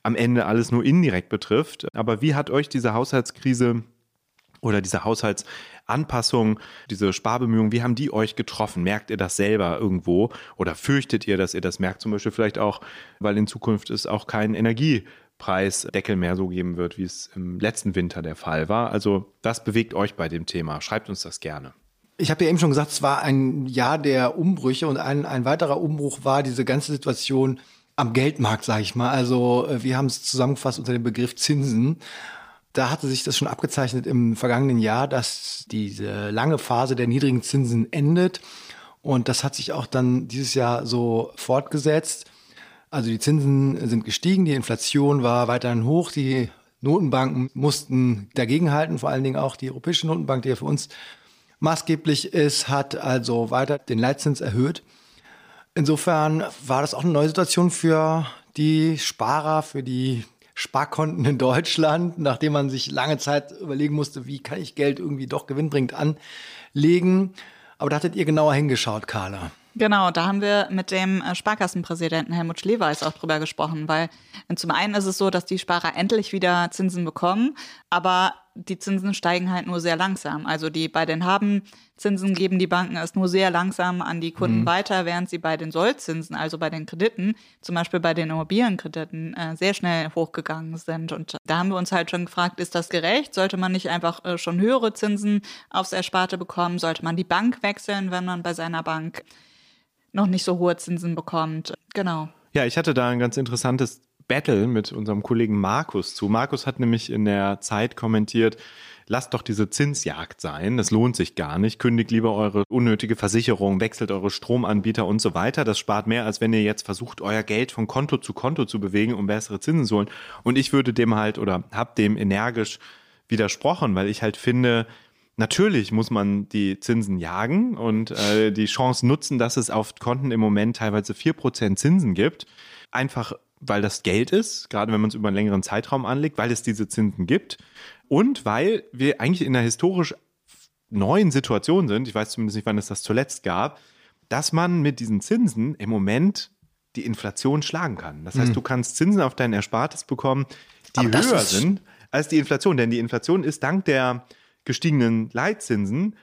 am Ende alles nur indirekt betrifft. Aber wie hat euch diese Haushaltskrise oder diese Haushaltsanpassung, diese Sparbemühungen, wie haben die euch getroffen? Merkt ihr das selber irgendwo oder fürchtet ihr, dass ihr das merkt? Zum Beispiel vielleicht auch, weil in Zukunft es auch keinen Energiepreisdeckel mehr so geben wird, wie es im letzten Winter der Fall war. Also was bewegt euch bei dem Thema? Schreibt uns das gerne. Ich habe ja eben schon gesagt, es war ein Jahr der Umbrüche und ein, ein weiterer Umbruch war diese ganze Situation am Geldmarkt, sage ich mal. Also äh, wir haben es zusammengefasst unter dem Begriff Zinsen. Da hatte sich das schon abgezeichnet im vergangenen Jahr, dass diese lange Phase der niedrigen Zinsen endet. Und das hat sich auch dann dieses Jahr so fortgesetzt. Also die Zinsen sind gestiegen, die Inflation war weiterhin hoch, die Notenbanken mussten dagegenhalten, vor allen Dingen auch die Europäische Notenbank, die ja für uns maßgeblich ist, hat also weiter den Leitzins erhöht. Insofern war das auch eine neue Situation für die Sparer, für die Sparkonten in Deutschland, nachdem man sich lange Zeit überlegen musste, wie kann ich Geld irgendwie doch gewinnbringend anlegen. Aber da hattet ihr genauer hingeschaut, Carla. Genau, da haben wir mit dem äh, Sparkassenpräsidenten Helmut Schleweis auch drüber gesprochen, weil äh, zum einen ist es so, dass die Sparer endlich wieder Zinsen bekommen, aber die Zinsen steigen halt nur sehr langsam. Also die bei den Haben-Zinsen geben die Banken es nur sehr langsam an die Kunden mhm. weiter, während sie bei den Sollzinsen, also bei den Krediten, zum Beispiel bei den Immobilienkrediten, äh, sehr schnell hochgegangen sind. Und da haben wir uns halt schon gefragt, ist das gerecht? Sollte man nicht einfach äh, schon höhere Zinsen aufs Ersparte bekommen? Sollte man die Bank wechseln, wenn man bei seiner Bank noch nicht so hohe Zinsen bekommt? Genau. Ja, ich hatte da ein ganz interessantes Battle mit unserem Kollegen Markus zu. Markus hat nämlich in der Zeit kommentiert, lasst doch diese Zinsjagd sein, das lohnt sich gar nicht, kündigt lieber eure unnötige Versicherung, wechselt eure Stromanbieter und so weiter. Das spart mehr, als wenn ihr jetzt versucht, euer Geld von Konto zu Konto zu bewegen, um bessere Zinsen zu holen. Und ich würde dem halt oder hab dem energisch widersprochen, weil ich halt finde, Natürlich muss man die Zinsen jagen und äh, die Chance nutzen, dass es auf Konten im Moment teilweise 4% Zinsen gibt. Einfach weil das Geld ist, gerade wenn man es über einen längeren Zeitraum anlegt, weil es diese Zinsen gibt und weil wir eigentlich in einer historisch neuen Situation sind, ich weiß zumindest nicht, wann es das zuletzt gab, dass man mit diesen Zinsen im Moment die Inflation schlagen kann. Das heißt, Mhm. du kannst Zinsen auf dein Erspartes bekommen, die höher sind als die Inflation. Denn die Inflation ist dank der gestiegenen Leitzinsen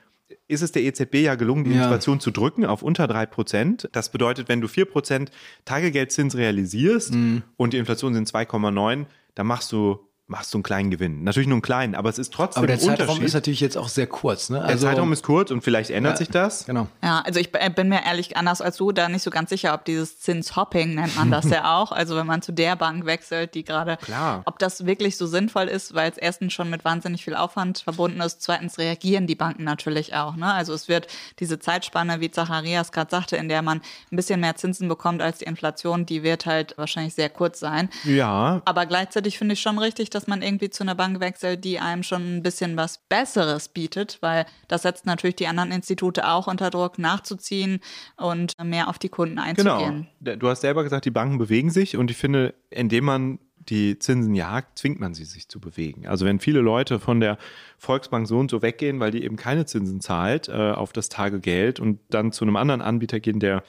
ist es der EZB ja gelungen, die Ja. Inflation zu drücken auf unter 3%. Das bedeutet, wenn du 4% Tagegeldzins realisierst Mhm. und die Inflation sind 2,9, dann machst du, machst du einen kleinen Gewinn. Natürlich nur einen kleinen, aber es ist trotzdem Aber der ein Zeitraum Unterschied. ist natürlich jetzt auch sehr kurz. Ne? der Zeitraum ist kurz und vielleicht ändert Ja, sich das. Genau. Ja, also ich b- bin mir ehrlich anders als du da nicht so ganz sicher, ob dieses Zinshopping nennt man das ja auch. Also wenn man zu der Bank wechselt, die gerade, Klar. ob das wirklich so sinnvoll ist, weil es erstens schon mit wahnsinnig viel Aufwand verbunden ist. Zweitens reagieren die Banken natürlich auch. Ne? Also es wird diese Zeitspanne, wie Zacharias gerade sagte, in der man ein bisschen mehr Zinsen bekommt als die Inflation, die wird halt wahrscheinlich sehr kurz sein. Ja, Aber gleichzeitig finde ich schon richtig, dass man irgendwie zu einer Bank wechselt, die einem schon ein bisschen was Besseres bietet, weil das setzt natürlich die anderen Institute auch unter Druck, nachzuziehen und mehr auf die Kunden Genau. einzugehen. Du hast selber gesagt, die Banken bewegen sich und ich finde, indem man die Zinsen jagt, zwingt man sie sich zu bewegen. Also wenn viele Leute von der Volksbank so und so weggehen, weil die eben keine Zinsen zahlt äh, auf das Tagegeld und dann zu einem anderen Anbieter gehen, der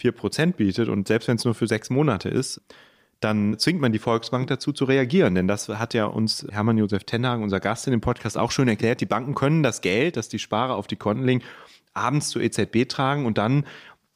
4% bietet und selbst wenn es nur für sechs Monate ist, dann zwingt man die Volksbank dazu zu reagieren. Denn das hat ja uns Hermann Josef Tenhagen, unser Gast in dem Podcast, auch schon erklärt. Die Banken können das Geld, das die Sparer auf die Konten legen, abends zur EZB tragen und dann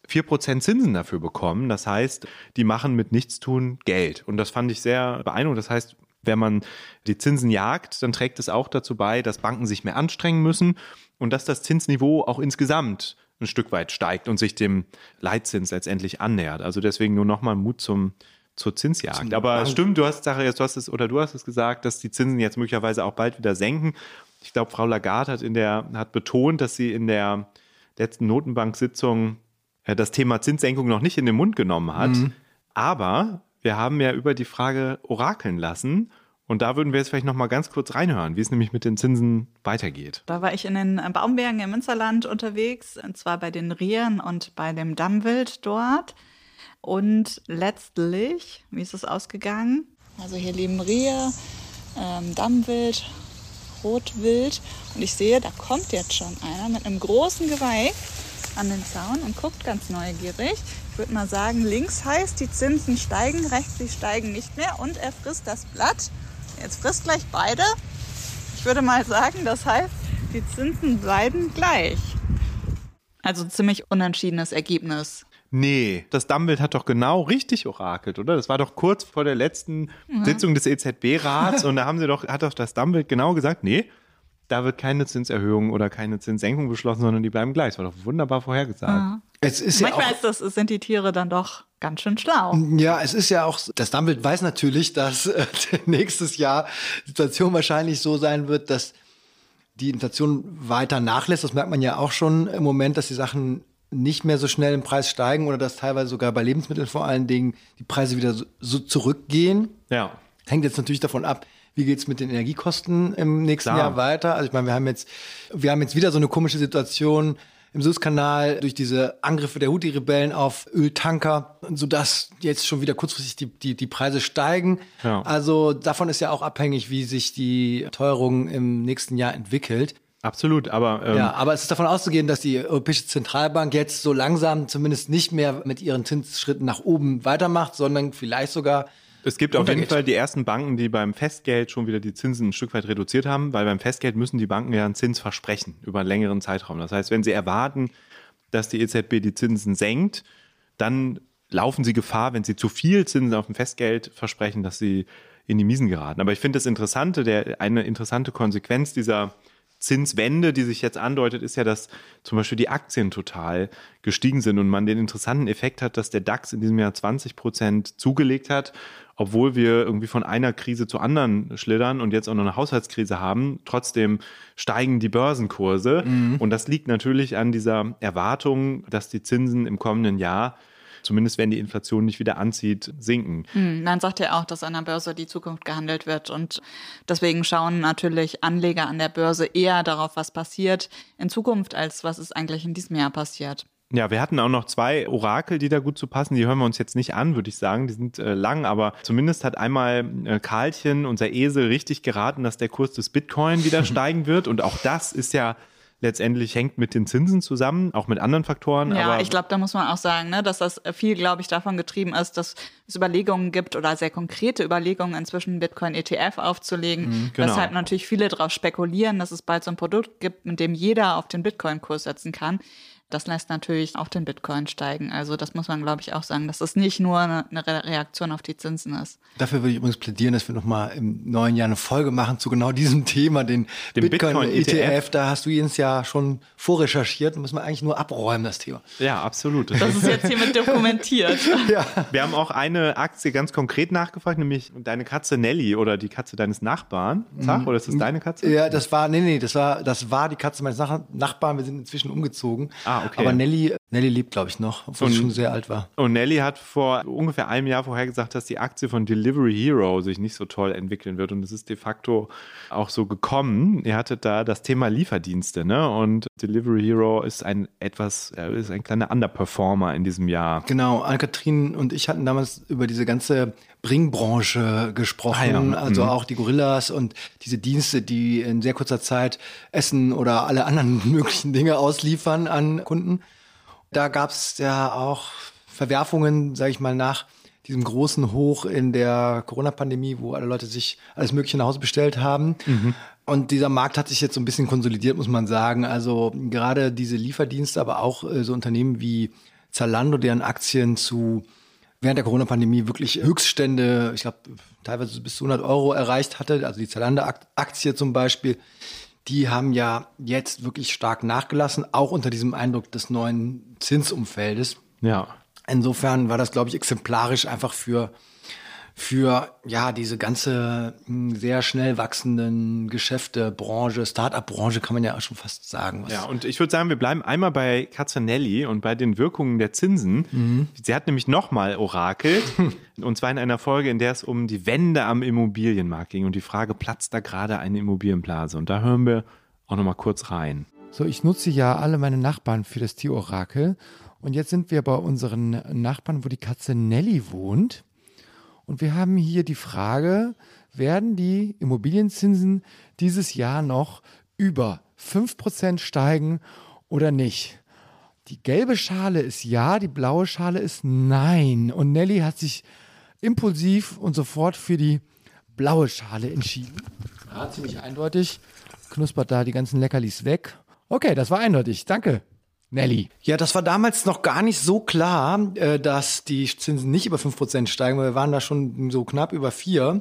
4% Zinsen dafür bekommen. Das heißt, die machen mit Nichtstun Geld. Und das fand ich sehr beeindruckend. Das heißt, wenn man die Zinsen jagt, dann trägt es auch dazu bei, dass Banken sich mehr anstrengen müssen und dass das Zinsniveau auch insgesamt ein Stück weit steigt und sich dem Leitzins letztendlich annähert. Also deswegen nur nochmal Mut zum, zur Zinsjagd. Zum Aber stimmt, du hast, Sache, du hast es, oder du hast es gesagt, dass die Zinsen jetzt möglicherweise auch bald wieder senken. Ich glaube, Frau Lagarde hat in der, hat betont, dass sie in der letzten Notenbank-Sitzung äh, das Thema Zinssenkung noch nicht in den Mund genommen hat. Mhm. Aber wir haben ja über die Frage orakeln lassen. Und da würden wir jetzt vielleicht noch mal ganz kurz reinhören, wie es nämlich mit den Zinsen weitergeht. Da war ich in den Baumbergen im Münsterland unterwegs, und zwar bei den Rieren und bei dem Dammwild dort. Und letztlich, wie ist es ausgegangen? Also hier leben Rehe, ähm, Dammwild, Rotwild. Und ich sehe, da kommt jetzt schon einer mit einem großen Geweih an den Zaun und guckt ganz neugierig. Ich würde mal sagen, links heißt, die Zinsen steigen, rechts, sie steigen nicht mehr. Und er frisst das Blatt. Jetzt frisst gleich beide. Ich würde mal sagen, das heißt, die Zinsen bleiben gleich. Also ziemlich unentschiedenes Ergebnis. Nee, das Dammbild hat doch genau richtig orakelt, oder? Das war doch kurz vor der letzten Mhm. Sitzung des EZB-Rats und da haben sie doch, hat doch das Dammbild genau gesagt, nee, da wird keine Zinserhöhung oder keine Zinssenkung beschlossen, sondern die bleiben gleich. Das war doch wunderbar vorhergesagt. Ja. Es ist ja Manchmal auch, ist das, sind die Tiere dann doch ganz schön schlau. Ja, es ist ja auch, das Dummbild weiß natürlich, dass äh, nächstes Jahr die Situation wahrscheinlich so sein wird, dass die Inflation weiter nachlässt. Das merkt man ja auch schon im Moment, dass die Sachen nicht mehr so schnell im Preis steigen oder dass teilweise sogar bei Lebensmitteln vor allen Dingen die Preise wieder so, so zurückgehen. Ja. Hängt jetzt natürlich davon ab, wie geht's mit den Energiekosten im nächsten Klar. Jahr weiter. Also ich meine, wir haben jetzt, wir haben jetzt wieder so eine komische Situation im Suezkanal durch diese Angriffe der Houthi-Rebellen auf Öltanker, sodass jetzt schon wieder kurzfristig die, die, die Preise steigen. Ja. Also davon ist ja auch abhängig, wie sich die Teuerung im nächsten Jahr entwickelt. Absolut, aber ähm, Ja, aber es ist davon auszugehen, dass die Europäische Zentralbank jetzt so langsam zumindest nicht mehr mit ihren Zinsschritten nach oben weitermacht, sondern vielleicht sogar Es gibt auf jeden. Fall die ersten Banken, die beim Festgeld schon wieder die Zinsen ein Stück weit reduziert haben, weil beim Festgeld müssen die Banken ja einen Zins versprechen über einen längeren Zeitraum. Das heißt, wenn sie erwarten, dass die EZB die Zinsen senkt, dann laufen sie Gefahr, wenn sie zu viel Zinsen auf dem Festgeld versprechen, dass sie in die Miesen geraten. Aber ich finde das Interessante, der, eine interessante Konsequenz dieser Zinswende, die sich jetzt andeutet, ist ja, dass zum Beispiel die Aktien total gestiegen sind und man den interessanten Effekt hat, dass der DAX in diesem Jahr 20 Prozent zugelegt hat, obwohl wir irgendwie von einer Krise zur anderen schlittern und jetzt auch noch eine Haushaltskrise haben. Trotzdem steigen die Börsenkurse mhm. und das liegt natürlich an dieser Erwartung, dass die Zinsen im kommenden Jahr zumindest wenn die Inflation nicht wieder anzieht, sinken. Hm, man sagt ja auch, dass an der Börse die Zukunft gehandelt wird und deswegen schauen natürlich Anleger an der Börse eher darauf, was passiert in Zukunft, als was ist eigentlich in diesem Jahr passiert. Ja, wir hatten auch noch zwei Orakel, die da gut zu passen. Die hören wir uns jetzt nicht an, würde ich sagen. Die sind äh, lang, aber zumindest hat einmal äh, Karlchen, unser Esel, richtig geraten, dass der Kurs des Bitcoin wieder steigen wird. Und auch das ist ja letztendlich hängt mit den Zinsen zusammen, auch mit anderen Faktoren. Ja, ich glaube, da muss man auch sagen, ne, dass das viel, glaube ich, davon getrieben ist, dass es Überlegungen gibt oder sehr konkrete Überlegungen inzwischen Bitcoin ETF aufzulegen, mhm, genau. weshalb natürlich viele darauf spekulieren, dass es bald so ein Produkt gibt, mit dem jeder auf den Bitcoin-Kurs setzen kann das lässt natürlich auch den Bitcoin steigen. Also das muss man, glaube ich, auch sagen, dass das nicht nur eine, Reaktion auf die Zinsen ist. Dafür würde ich übrigens plädieren, dass wir nochmal im neuen Jahr eine Folge machen zu genau diesem Thema, den, den Bitcoin-ETF. Bitcoin e da hast du Jens ja schon vorrecherchiert und müssen wir eigentlich nur abräumen, das Thema. Ja, absolut. Das ist jetzt hiermit dokumentiert. ja. Wir haben auch eine Aktie ganz konkret nachgefragt, nämlich deine Katze Nelly oder die Katze deines Nachbarn. Zach, mhm. oder ist das deine Katze? Ja, das war, nee, nee, das war, das war die Katze meines Nachbarn. Wir sind inzwischen umgezogen. Ah, okay. Aber Nelly, Nelly lebt, glaube ich, noch, obwohl sie schon sehr alt war. Und Nelly hat vor ungefähr einem Jahr vorher gesagt, dass die Aktie von Delivery Hero sich nicht so toll entwickeln wird. Und es ist de facto auch so gekommen. Ihr hattet da das Thema Lieferdienste, ne? Und Delivery Hero ist ein etwas, ist ein kleiner Underperformer in diesem Jahr. Genau, Ann-Kathrin und ich hatten damals über diese ganze Bringbranche gesprochen, ah, ja. also mhm. auch die Gorillas und diese Dienste, die in sehr kurzer Zeit Essen oder alle anderen möglichen Dinge ausliefern an Kunden. Da gab es ja auch Verwerfungen, sage ich mal, nach diesem großen Hoch in der Corona-Pandemie, wo alle Leute sich alles Mögliche nach Hause bestellt haben. Mhm. Und dieser Markt hat sich jetzt so ein bisschen konsolidiert, muss man sagen. Also gerade diese Lieferdienste, aber auch äh, so Unternehmen wie Zalando, deren Aktien zu während der Corona-Pandemie wirklich Höchststände, ich glaube, teilweise bis zu 100 Euro erreicht hatte, also die Zalando-Aktie zum Beispiel, die haben ja jetzt wirklich stark nachgelassen, auch unter diesem Eindruck des neuen Zinsumfeldes. Ja. Insofern war das, glaube ich, exemplarisch einfach für für ja diese ganze hm, sehr schnell wachsenden Geschäfte, Branche, Start-up-Branche kann man ja auch schon fast sagen. ja, und ich würde sagen, wir bleiben einmal bei Cazzanelli und bei den Wirkungen der Zinsen. Mhm. Sie hat nämlich nochmal orakelt und zwar in einer Folge, in der es um die Wende am Immobilienmarkt ging und die Frage, platzt da gerade eine Immobilienblase? Und da hören wir auch nochmal kurz rein. So, ich nutze ja alle meine Nachbarn für das Tierorakel und jetzt sind wir bei unseren Nachbarn, wo die Katze Nelly wohnt. Und wir haben hier die Frage, werden die Immobilienzinsen dieses Jahr noch über 5% steigen oder nicht? Die gelbe Schale ist ja, die blaue Schale ist nein. Und Nelly hat sich impulsiv und sofort für die blaue Schale entschieden. Ja, ziemlich eindeutig. Knuspert da die ganzen Leckerlis weg. Okay, das war eindeutig. Danke. Nelly. Ja, das war damals noch gar nicht so klar, äh, dass die Zinsen nicht über 5% steigen, weil wir waren da schon so knapp über 4.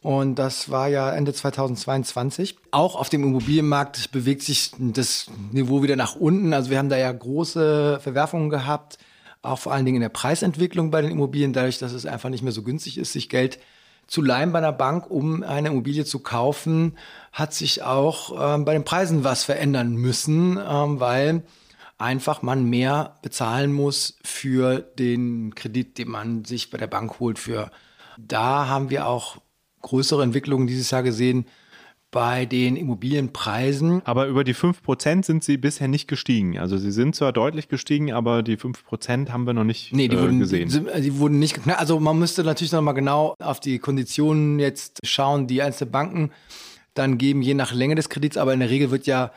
Und das war ja Ende 2022. Auch auf dem Immobilienmarkt bewegt sich das Niveau wieder nach unten. Also wir haben da ja große Verwerfungen gehabt, auch vor allen Dingen in der Preisentwicklung bei den Immobilien, dadurch, dass es einfach nicht mehr so günstig ist, sich Geld zu leihen bei einer Bank, um eine Immobilie zu kaufen, hat sich auch ähm, bei den Preisen was verändern müssen, ähm, weil einfach man mehr bezahlen muss für den Kredit, den man sich bei der Bank holt. Für da haben wir auch größere Entwicklungen dieses Jahr gesehen bei den Immobilienpreisen. Aber über die 5% sind sie bisher nicht gestiegen. Also sie sind zwar deutlich gestiegen, aber die 5% haben wir noch nicht nee, die äh, wurden, gesehen. Die, die wurden nicht geknackt. Also man müsste natürlich noch mal genau auf die Konditionen jetzt schauen, die einzelne Banken dann geben, je nach Länge des Kredits. Aber in der Regel wird ja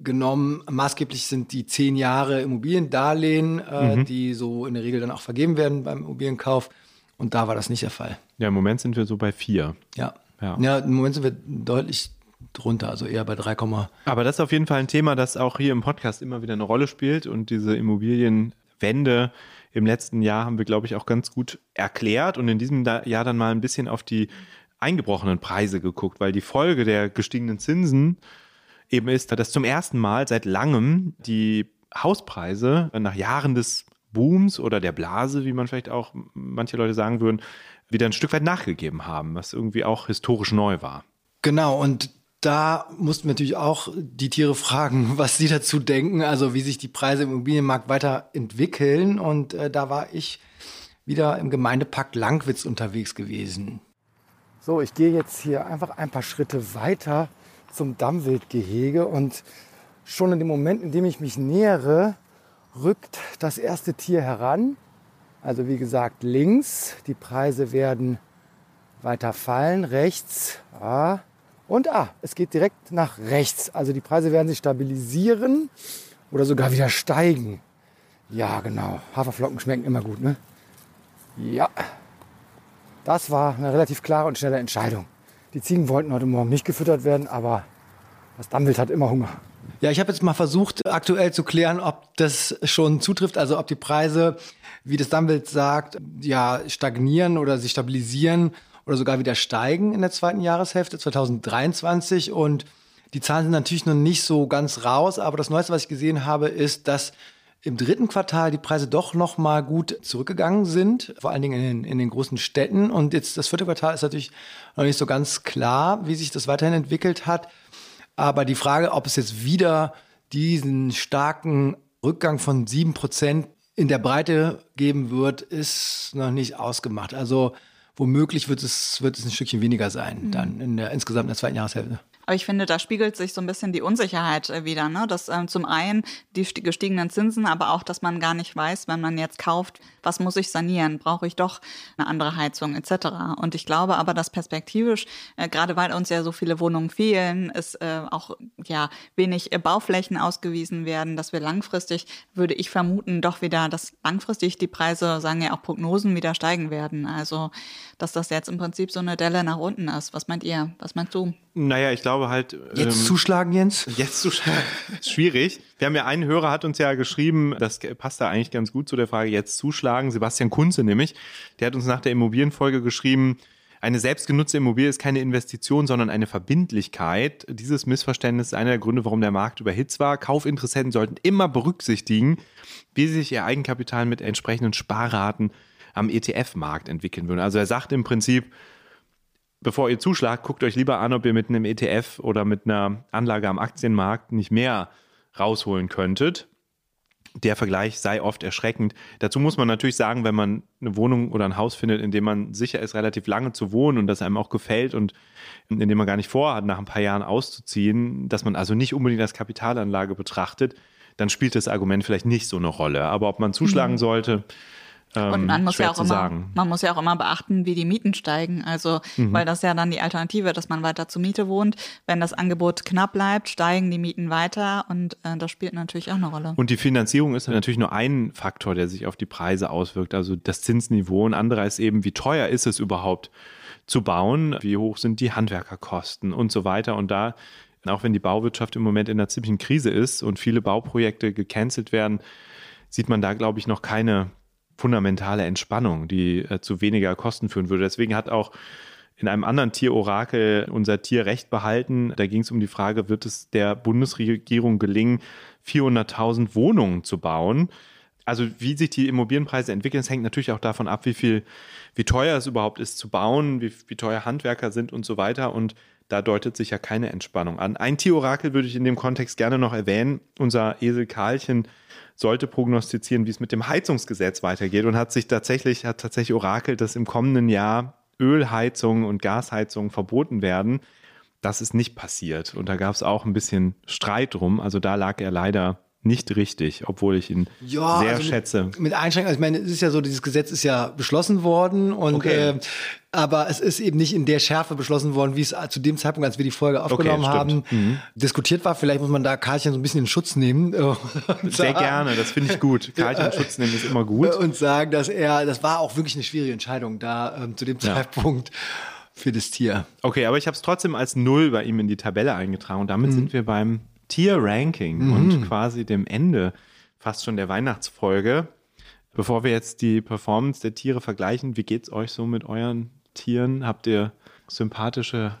genommen. Maßgeblich sind die zehn Jahre Immobiliendarlehen, äh, mhm. die so in der Regel dann auch vergeben werden beim Immobilienkauf. Und da war das nicht der Fall. Ja, im Moment sind wir so bei vier. Ja. Ja, ja im Moment sind wir deutlich drunter, also eher bei 3, aber das ist auf jeden Fall ein Thema, das auch hier im Podcast immer wieder eine Rolle spielt und diese Immobilienwende im letzten Jahr haben wir, glaube ich, auch ganz gut erklärt und in diesem Jahr dann mal ein bisschen auf die eingebrochenen Preise geguckt, weil die Folge der gestiegenen Zinsen eben ist, dass zum ersten Mal seit langem die Hauspreise nach Jahren des Booms oder der Blase, wie man vielleicht auch manche Leute sagen würden, wieder ein Stück weit nachgegeben haben, was irgendwie auch historisch neu war. Genau, und da mussten wir natürlich auch die Tiere fragen, was sie dazu denken, also wie sich die Preise im Immobilienmarkt weiterentwickeln. Und äh, da war ich wieder im Gemeindepakt Langwitz unterwegs gewesen. So, ich gehe jetzt hier einfach ein paar Schritte weiter zum Dammwildgehege und schon in dem Moment, in dem ich mich nähere, rückt das erste Tier heran. Also wie gesagt, links. Die Preise werden weiter fallen. Rechts. Ah. Und ah, es geht direkt nach rechts. Also die Preise werden sich stabilisieren oder sogar wieder steigen. Ja, genau. Haferflocken schmecken immer gut, ne? Ja. Das war eine relativ klare und schnelle Entscheidung. Die Ziegen wollten heute Morgen nicht gefüttert werden, aber das Dammwild hat immer Hunger. Ja, ich habe jetzt mal versucht, aktuell zu klären, ob das schon zutrifft, also ob die Preise, wie das Dammwild sagt, ja, stagnieren oder sich stabilisieren oder sogar wieder steigen in der zweiten Jahreshälfte 2023. Und die Zahlen sind natürlich noch nicht so ganz raus, aber das Neueste, was ich gesehen habe, ist, dass im dritten Quartal die Preise doch noch mal gut zurückgegangen sind, vor allen Dingen in den, in den großen Städten. Und jetzt das vierte Quartal ist natürlich noch nicht so ganz klar, wie sich das weiterhin entwickelt hat. Aber die Frage, ob es jetzt wieder diesen starken Rückgang von sieben Prozent in der Breite geben wird, ist noch nicht ausgemacht. Also womöglich wird es, wird es ein Stückchen weniger sein, mhm. dann in der insgesamt in der zweiten Jahreshälfte. Aber ich finde, da spiegelt sich so ein bisschen die Unsicherheit äh, wieder. Ne? Dass ähm, zum einen die gestiegenen Zinsen, aber auch, dass man gar nicht weiß, wenn man jetzt kauft, was muss ich sanieren? Brauche ich doch eine andere Heizung etc. Und ich glaube aber, dass perspektivisch, äh, gerade weil uns ja so viele Wohnungen fehlen, es äh, auch ja wenig äh, Bauflächen ausgewiesen werden, dass wir langfristig, würde ich vermuten, doch wieder, dass langfristig die Preise, sagen ja auch Prognosen, wieder steigen werden. Also, dass das jetzt im Prinzip so eine Delle nach unten ist. Was meint ihr? Was meinst du? Naja, ich glaube halt. Jetzt ähm, zuschlagen, Jens? Jetzt zuschlagen. Schwierig. Wir haben ja einen Hörer hat uns ja geschrieben, das passt da eigentlich ganz gut zu der Frage, jetzt zuschlagen. Sebastian Kunze nämlich. Der hat uns nach der Immobilienfolge geschrieben, eine selbstgenutzte Immobilie ist keine Investition, sondern eine Verbindlichkeit. Dieses Missverständnis ist einer der Gründe, warum der Markt überhitzt war. Kaufinteressenten sollten immer berücksichtigen, wie sich ihr Eigenkapital mit entsprechenden Sparraten am ETF-Markt entwickeln würde. Also er sagt im Prinzip, bevor ihr zuschlagt, guckt euch lieber an, ob ihr mit einem ETF oder mit einer Anlage am Aktienmarkt nicht mehr rausholen könntet. Der Vergleich sei oft erschreckend. Dazu muss man natürlich sagen, wenn man eine Wohnung oder ein Haus findet, in dem man sicher ist, relativ lange zu wohnen und das einem auch gefällt und in dem man gar nicht vorhat, nach ein paar Jahren auszuziehen, dass man also nicht unbedingt als Kapitalanlage betrachtet, dann spielt das Argument vielleicht nicht so eine Rolle. Aber ob man zuschlagen mhm. sollte, ähm, und man muss ja auch immer, man muss ja auch immer beachten, wie die Mieten steigen. Also, mhm. weil das ja dann die Alternative, dass man weiter zur Miete wohnt. Wenn das Angebot knapp bleibt, steigen die Mieten weiter und äh, das spielt natürlich auch eine Rolle. Und die Finanzierung ist natürlich nur ein Faktor, der sich auf die Preise auswirkt. Also das Zinsniveau. Ein anderer ist eben, wie teuer ist es überhaupt zu bauen? Wie hoch sind die Handwerkerkosten und so weiter? Und da auch wenn die Bauwirtschaft im Moment in einer ziemlichen Krise ist und viele Bauprojekte gecancelt werden, sieht man da, glaube ich, noch keine fundamentale Entspannung, die äh, zu weniger Kosten führen würde. Deswegen hat auch in einem anderen Tierorakel unser Tier recht behalten. Da ging es um die Frage, wird es der Bundesregierung gelingen, 400.000 Wohnungen zu bauen? Also wie sich die Immobilienpreise entwickeln, das hängt natürlich auch davon ab, wie viel, wie teuer es überhaupt ist zu bauen, wie, wie teuer Handwerker sind und so weiter. Und da deutet sich ja keine Entspannung an. Ein Tierorakel würde ich in dem Kontext gerne noch erwähnen. Unser Esel Karlchen sollte prognostizieren, wie es mit dem Heizungsgesetz weitergeht und hat sich tatsächlich, hat tatsächlich orakelt, dass im kommenden Jahr Ölheizungen und Gasheizungen verboten werden. Das ist nicht passiert. Und da gab es auch ein bisschen Streit drum. Also da lag er leider nicht richtig, obwohl ich ihn ja, sehr also schätze. Mit, mit Einschränkungen, also ich meine, es ist ja so, dieses Gesetz ist ja beschlossen worden und okay. äh, aber es ist eben nicht in der Schärfe beschlossen worden, wie es zu dem Zeitpunkt, als wir die Folge aufgenommen okay, haben, mhm. diskutiert war. Vielleicht muss man da Karlchen so ein bisschen in Schutz nehmen. Äh, sehr gerne, das finde ich gut. Karlchen in Schutz nehmen ist immer gut. Und sagen, dass er, das war auch wirklich eine schwierige Entscheidung da ähm, zu dem ja. Zeitpunkt für das Tier. Okay, aber ich habe es trotzdem als Null bei ihm in die Tabelle eingetragen und damit mhm. sind wir beim Tier-Ranking mhm. und quasi dem Ende fast schon der Weihnachtsfolge. Bevor wir jetzt die Performance der Tiere vergleichen, wie geht es euch so mit euren Tieren? Habt ihr sympathische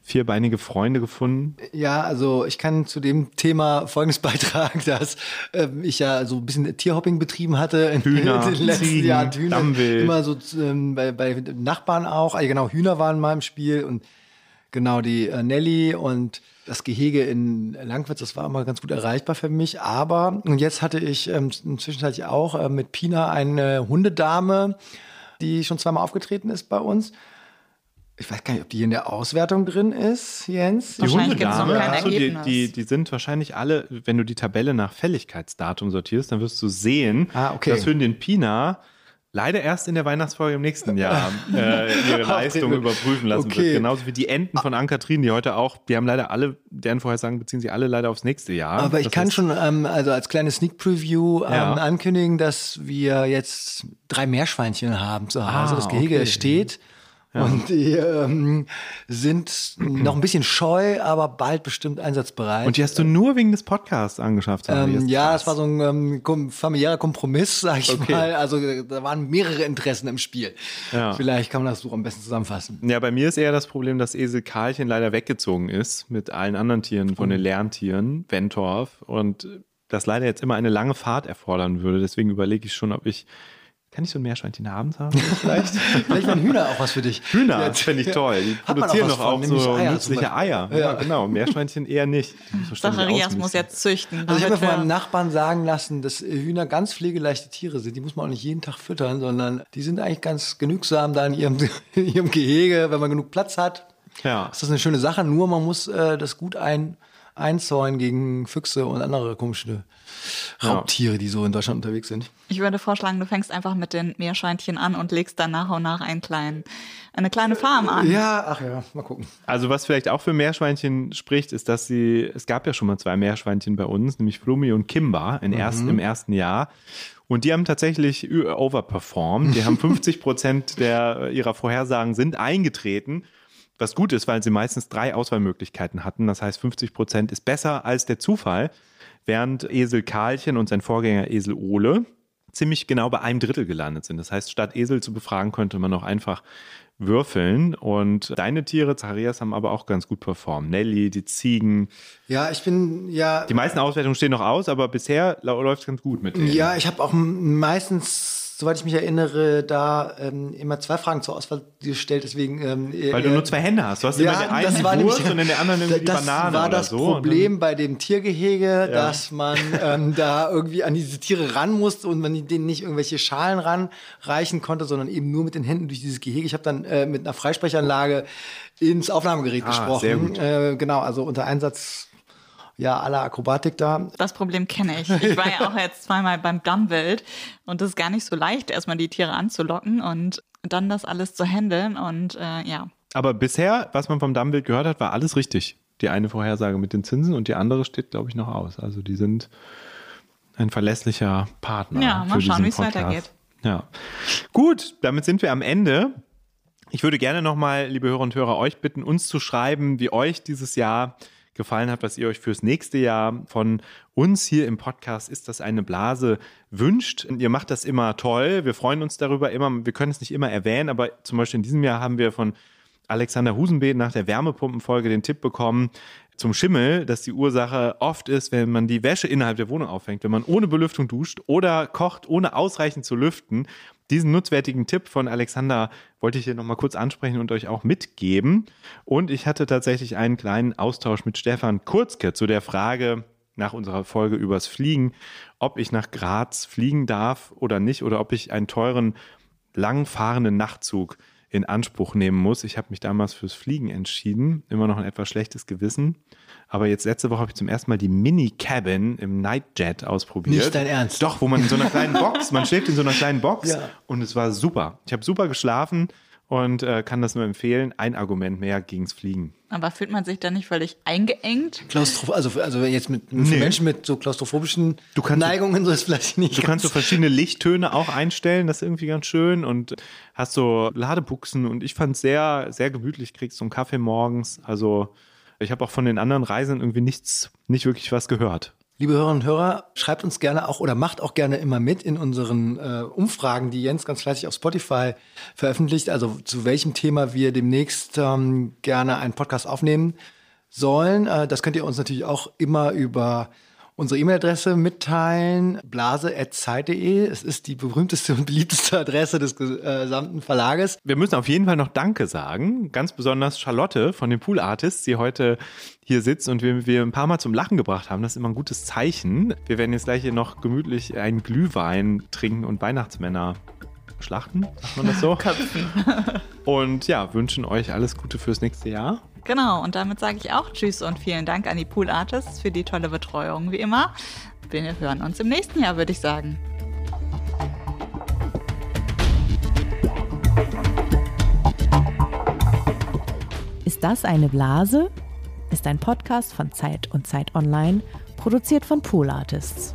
vierbeinige Freunde gefunden? Ja, also ich kann zu dem Thema Folgendes beitragen, dass ähm, ich ja so ein bisschen Tierhopping betrieben hatte in, Hühner, in den letzten Ziegen, Jahren. Hühner, Dammwild. immer so ähm, bei, bei Nachbarn auch. Also genau, Hühner waren mal im Spiel und genau die äh, Nelly und das Gehege in Langwitz, das war immer ganz gut erreichbar für mich. Aber und jetzt hatte ich ähm, zwischenzeitlich auch äh, mit Pina eine Hundedame, die schon zweimal aufgetreten ist bei uns. Ich weiß gar nicht, ob die hier in der Auswertung drin ist, Jens. Die Hundedame, achso, die, die, die sind wahrscheinlich alle, wenn du die Tabelle nach Fälligkeitsdatum sortierst, dann wirst du sehen, Ah, okay. dass Hündin Pina leider erst in der Weihnachtsfolge im nächsten Jahr äh, ihre Leistung überprüfen lassen Okay. wird. Genauso wie die Enten von Ann-Kathrin, die heute auch, die haben leider alle, deren Vorhersagen beziehen sie alle leider aufs nächste Jahr. Aber ich Das kann heißt, schon ähm, also als kleine Sneak Preview ähm, Ja. ankündigen, dass wir jetzt drei Meerschweinchen haben zu Hause. Ah, das Gehege okay. steht. Und die ähm, sind noch ein bisschen scheu, aber bald bestimmt einsatzbereit. Und die hast du nur wegen des Podcasts angeschafft. Ähm, ja, krass. das war so ein ähm, familiärer Kompromiss, sag ich Okay. mal. Also da waren mehrere Interessen im Spiel. Ja. Vielleicht kann man das so am besten zusammenfassen. Ja, bei mir ist eher das Problem, dass Esel Karlchen leider weggezogen ist mit allen anderen Tieren von den Lerntieren, Ventorf, und das leider jetzt immer eine lange Fahrt erfordern würde. Deswegen überlege ich schon, ob ich. Kann ich so ein Meerschweinchen abends haben? Vielleicht? Vielleicht waren Hühner auch was für dich. Hühner, Ja, das finde ich toll. Die Hat man produzieren auch doch auch nämlich so Eier nützliche. Eier. Ja, Ja. genau. Meerschweinchen eher nicht. Die muss Zacharias jetzt züchten. Also ich habe mir von meinem Nachbarn sagen lassen, dass Hühner ganz pflegeleichte Tiere sind. Die muss man auch nicht jeden Tag füttern, sondern die sind eigentlich ganz genügsam da in ihrem, in ihrem Gehege, wenn man genug Platz hat. Ja. Ist das eine schöne Sache, nur man muss äh, das gut ein, einzäunen gegen Füchse und andere komische Raubtiere, die so in Deutschland unterwegs sind. Ich würde vorschlagen, du fängst einfach mit den Meerschweinchen an und legst dann nach und nach einen kleinen, eine kleine Farm an. Ja, ach ja, mal gucken. Also was vielleicht auch für Meerschweinchen spricht, ist, dass sie, es gab ja schon mal zwei Meerschweinchen bei uns, nämlich Flumi und Kimba in erst, im ersten Jahr. Und die haben tatsächlich overperformed. Die haben 50 Prozent der, ihrer Vorhersagen sind eingetreten. Was gut ist, weil sie meistens drei Auswahlmöglichkeiten hatten. Das heißt, 50 Prozent ist besser als der Zufall. Während Esel Karlchen und sein Vorgänger Esel Ole ziemlich genau bei einem Drittel gelandet sind. Das heißt, statt Esel zu befragen, könnte man auch einfach würfeln. Und deine Tiere, Zacharias, haben aber auch ganz gut performt. Nelly, die Ziegen. Ja, ich bin ja. Die meisten Auswertungen stehen noch aus, aber bisher läuft es ganz gut mit denen. Ja, ich habe auch meistens, soweit ich mich erinnere, da ähm, immer zwei Fragen zur Auswahl gestellt. Deswegen, ähm, Weil du äh, nur zwei Hände hast. Du hast immer Ja, den einen das die war Wurst nämlich- und in der anderen irgendwie die das Banane war oder das so. Und Problem bei dem Tiergehege, dass man ähm, da irgendwie an diese Tiere ran musste und man denen nicht irgendwelche Schalen ranreichen konnte, sondern eben nur mit den Händen durch dieses Gehege. Ich habe dann äh, mit einer Freisprechanlage ins Aufnahmegerät Ah, gesprochen. sehr gut. Äh, genau, also unter Einsatz ja aller Akrobatik da. Das Problem kenne ich. Ich war ja auch jetzt zweimal beim Dammwild und es ist gar nicht so leicht, erstmal die Tiere anzulocken und dann das alles zu handeln und äh, ja. Aber bisher, was man vom Dammbild gehört hat, war alles richtig. Die eine Vorhersage mit den Zinsen und die andere steht, glaube ich, noch aus. Also die sind ein verlässlicher Partner. Ja, mal für schauen, wie es weitergeht. Ja. Gut, damit sind wir am Ende. Ich würde gerne nochmal, liebe Hörer und Hörer, euch bitten, uns zu schreiben, wie euch dieses Jahr gefallen hat, was ihr euch fürs nächste Jahr von uns hier im Podcast ist das eine Blase wünscht. Und ihr macht das immer toll. Wir freuen uns darüber immer. Wir können es nicht immer erwähnen, aber zum Beispiel in diesem Jahr haben wir von Alexander Husenbeet nach der Wärmepumpenfolge den Tipp bekommen zum Schimmel, dass die Ursache oft ist, wenn man die Wäsche innerhalb der Wohnung aufhängt, wenn man ohne Belüftung duscht oder kocht, ohne ausreichend zu lüften. Diesen nutzwertigen Tipp von Alexander wollte ich hier nochmal kurz ansprechen und euch auch mitgeben. Und ich hatte tatsächlich einen kleinen Austausch mit Stefan Kurzke zu der Frage nach unserer Folge übers Fliegen, ob ich nach Graz fliegen darf oder nicht oder ob ich einen teuren, langfahrenden Nachtzug in Anspruch nehmen muss. Ich habe mich damals fürs Fliegen entschieden. Immer noch ein etwas schlechtes Gewissen. Aber jetzt letzte Woche habe ich zum ersten Mal die Mini-Cabin im Nightjet ausprobiert. Nicht dein Ernst? Doch, wo man in so einer kleinen Box, man schläft in so einer kleinen Box Ja. und es war super. Ich habe super geschlafen und äh, kann das nur empfehlen. Ein Argument mehr gegens Fliegen. Aber fühlt man sich da nicht völlig eingeengt? Klaustroph also, also jetzt mit Nee. Menschen mit so klaustrophobischen Neigungen, so ist vielleicht nicht. Du kannst so verschiedene Lichttöne auch einstellen, das ist irgendwie ganz schön und hast so Ladebuchsen und ich fand es sehr, sehr gemütlich, kriegst so einen Kaffee morgens. Also ich habe auch von den anderen Reisenden irgendwie nichts, nicht wirklich was gehört. Liebe Hörerinnen und Hörer, schreibt uns gerne auch oder macht auch gerne immer mit in unseren äh, Umfragen, die Jens ganz fleißig auf Spotify veröffentlicht. Also zu welchem Thema wir demnächst ähm, gerne einen Podcast aufnehmen sollen. Äh, das könnt ihr uns natürlich auch immer über unsere E-Mail-Adresse mitteilen, blase.zeit.de. Es ist die berühmteste und beliebteste Adresse des gesamten Verlages. Wir müssen auf jeden Fall noch Danke sagen. Ganz besonders Charlotte von den Pool Artists, die heute hier sitzt und wir, wir ein paar Mal zum Lachen gebracht haben. Das ist immer ein gutes Zeichen. Wir werden jetzt gleich hier noch gemütlich einen Glühwein trinken und Weihnachtsmänner schlachten, sagt man das so? Köpfen. Und ja, wünschen euch alles Gute fürs nächste Jahr. Genau, und damit sage ich auch Tschüss und vielen Dank an die Pool Artists für die tolle Betreuung, wie immer. Wir hören uns im nächsten Jahr, würde ich sagen. Ist das eine Blase? Ist ein Podcast von Zeit und Zeit Online, produziert von Pool Artists.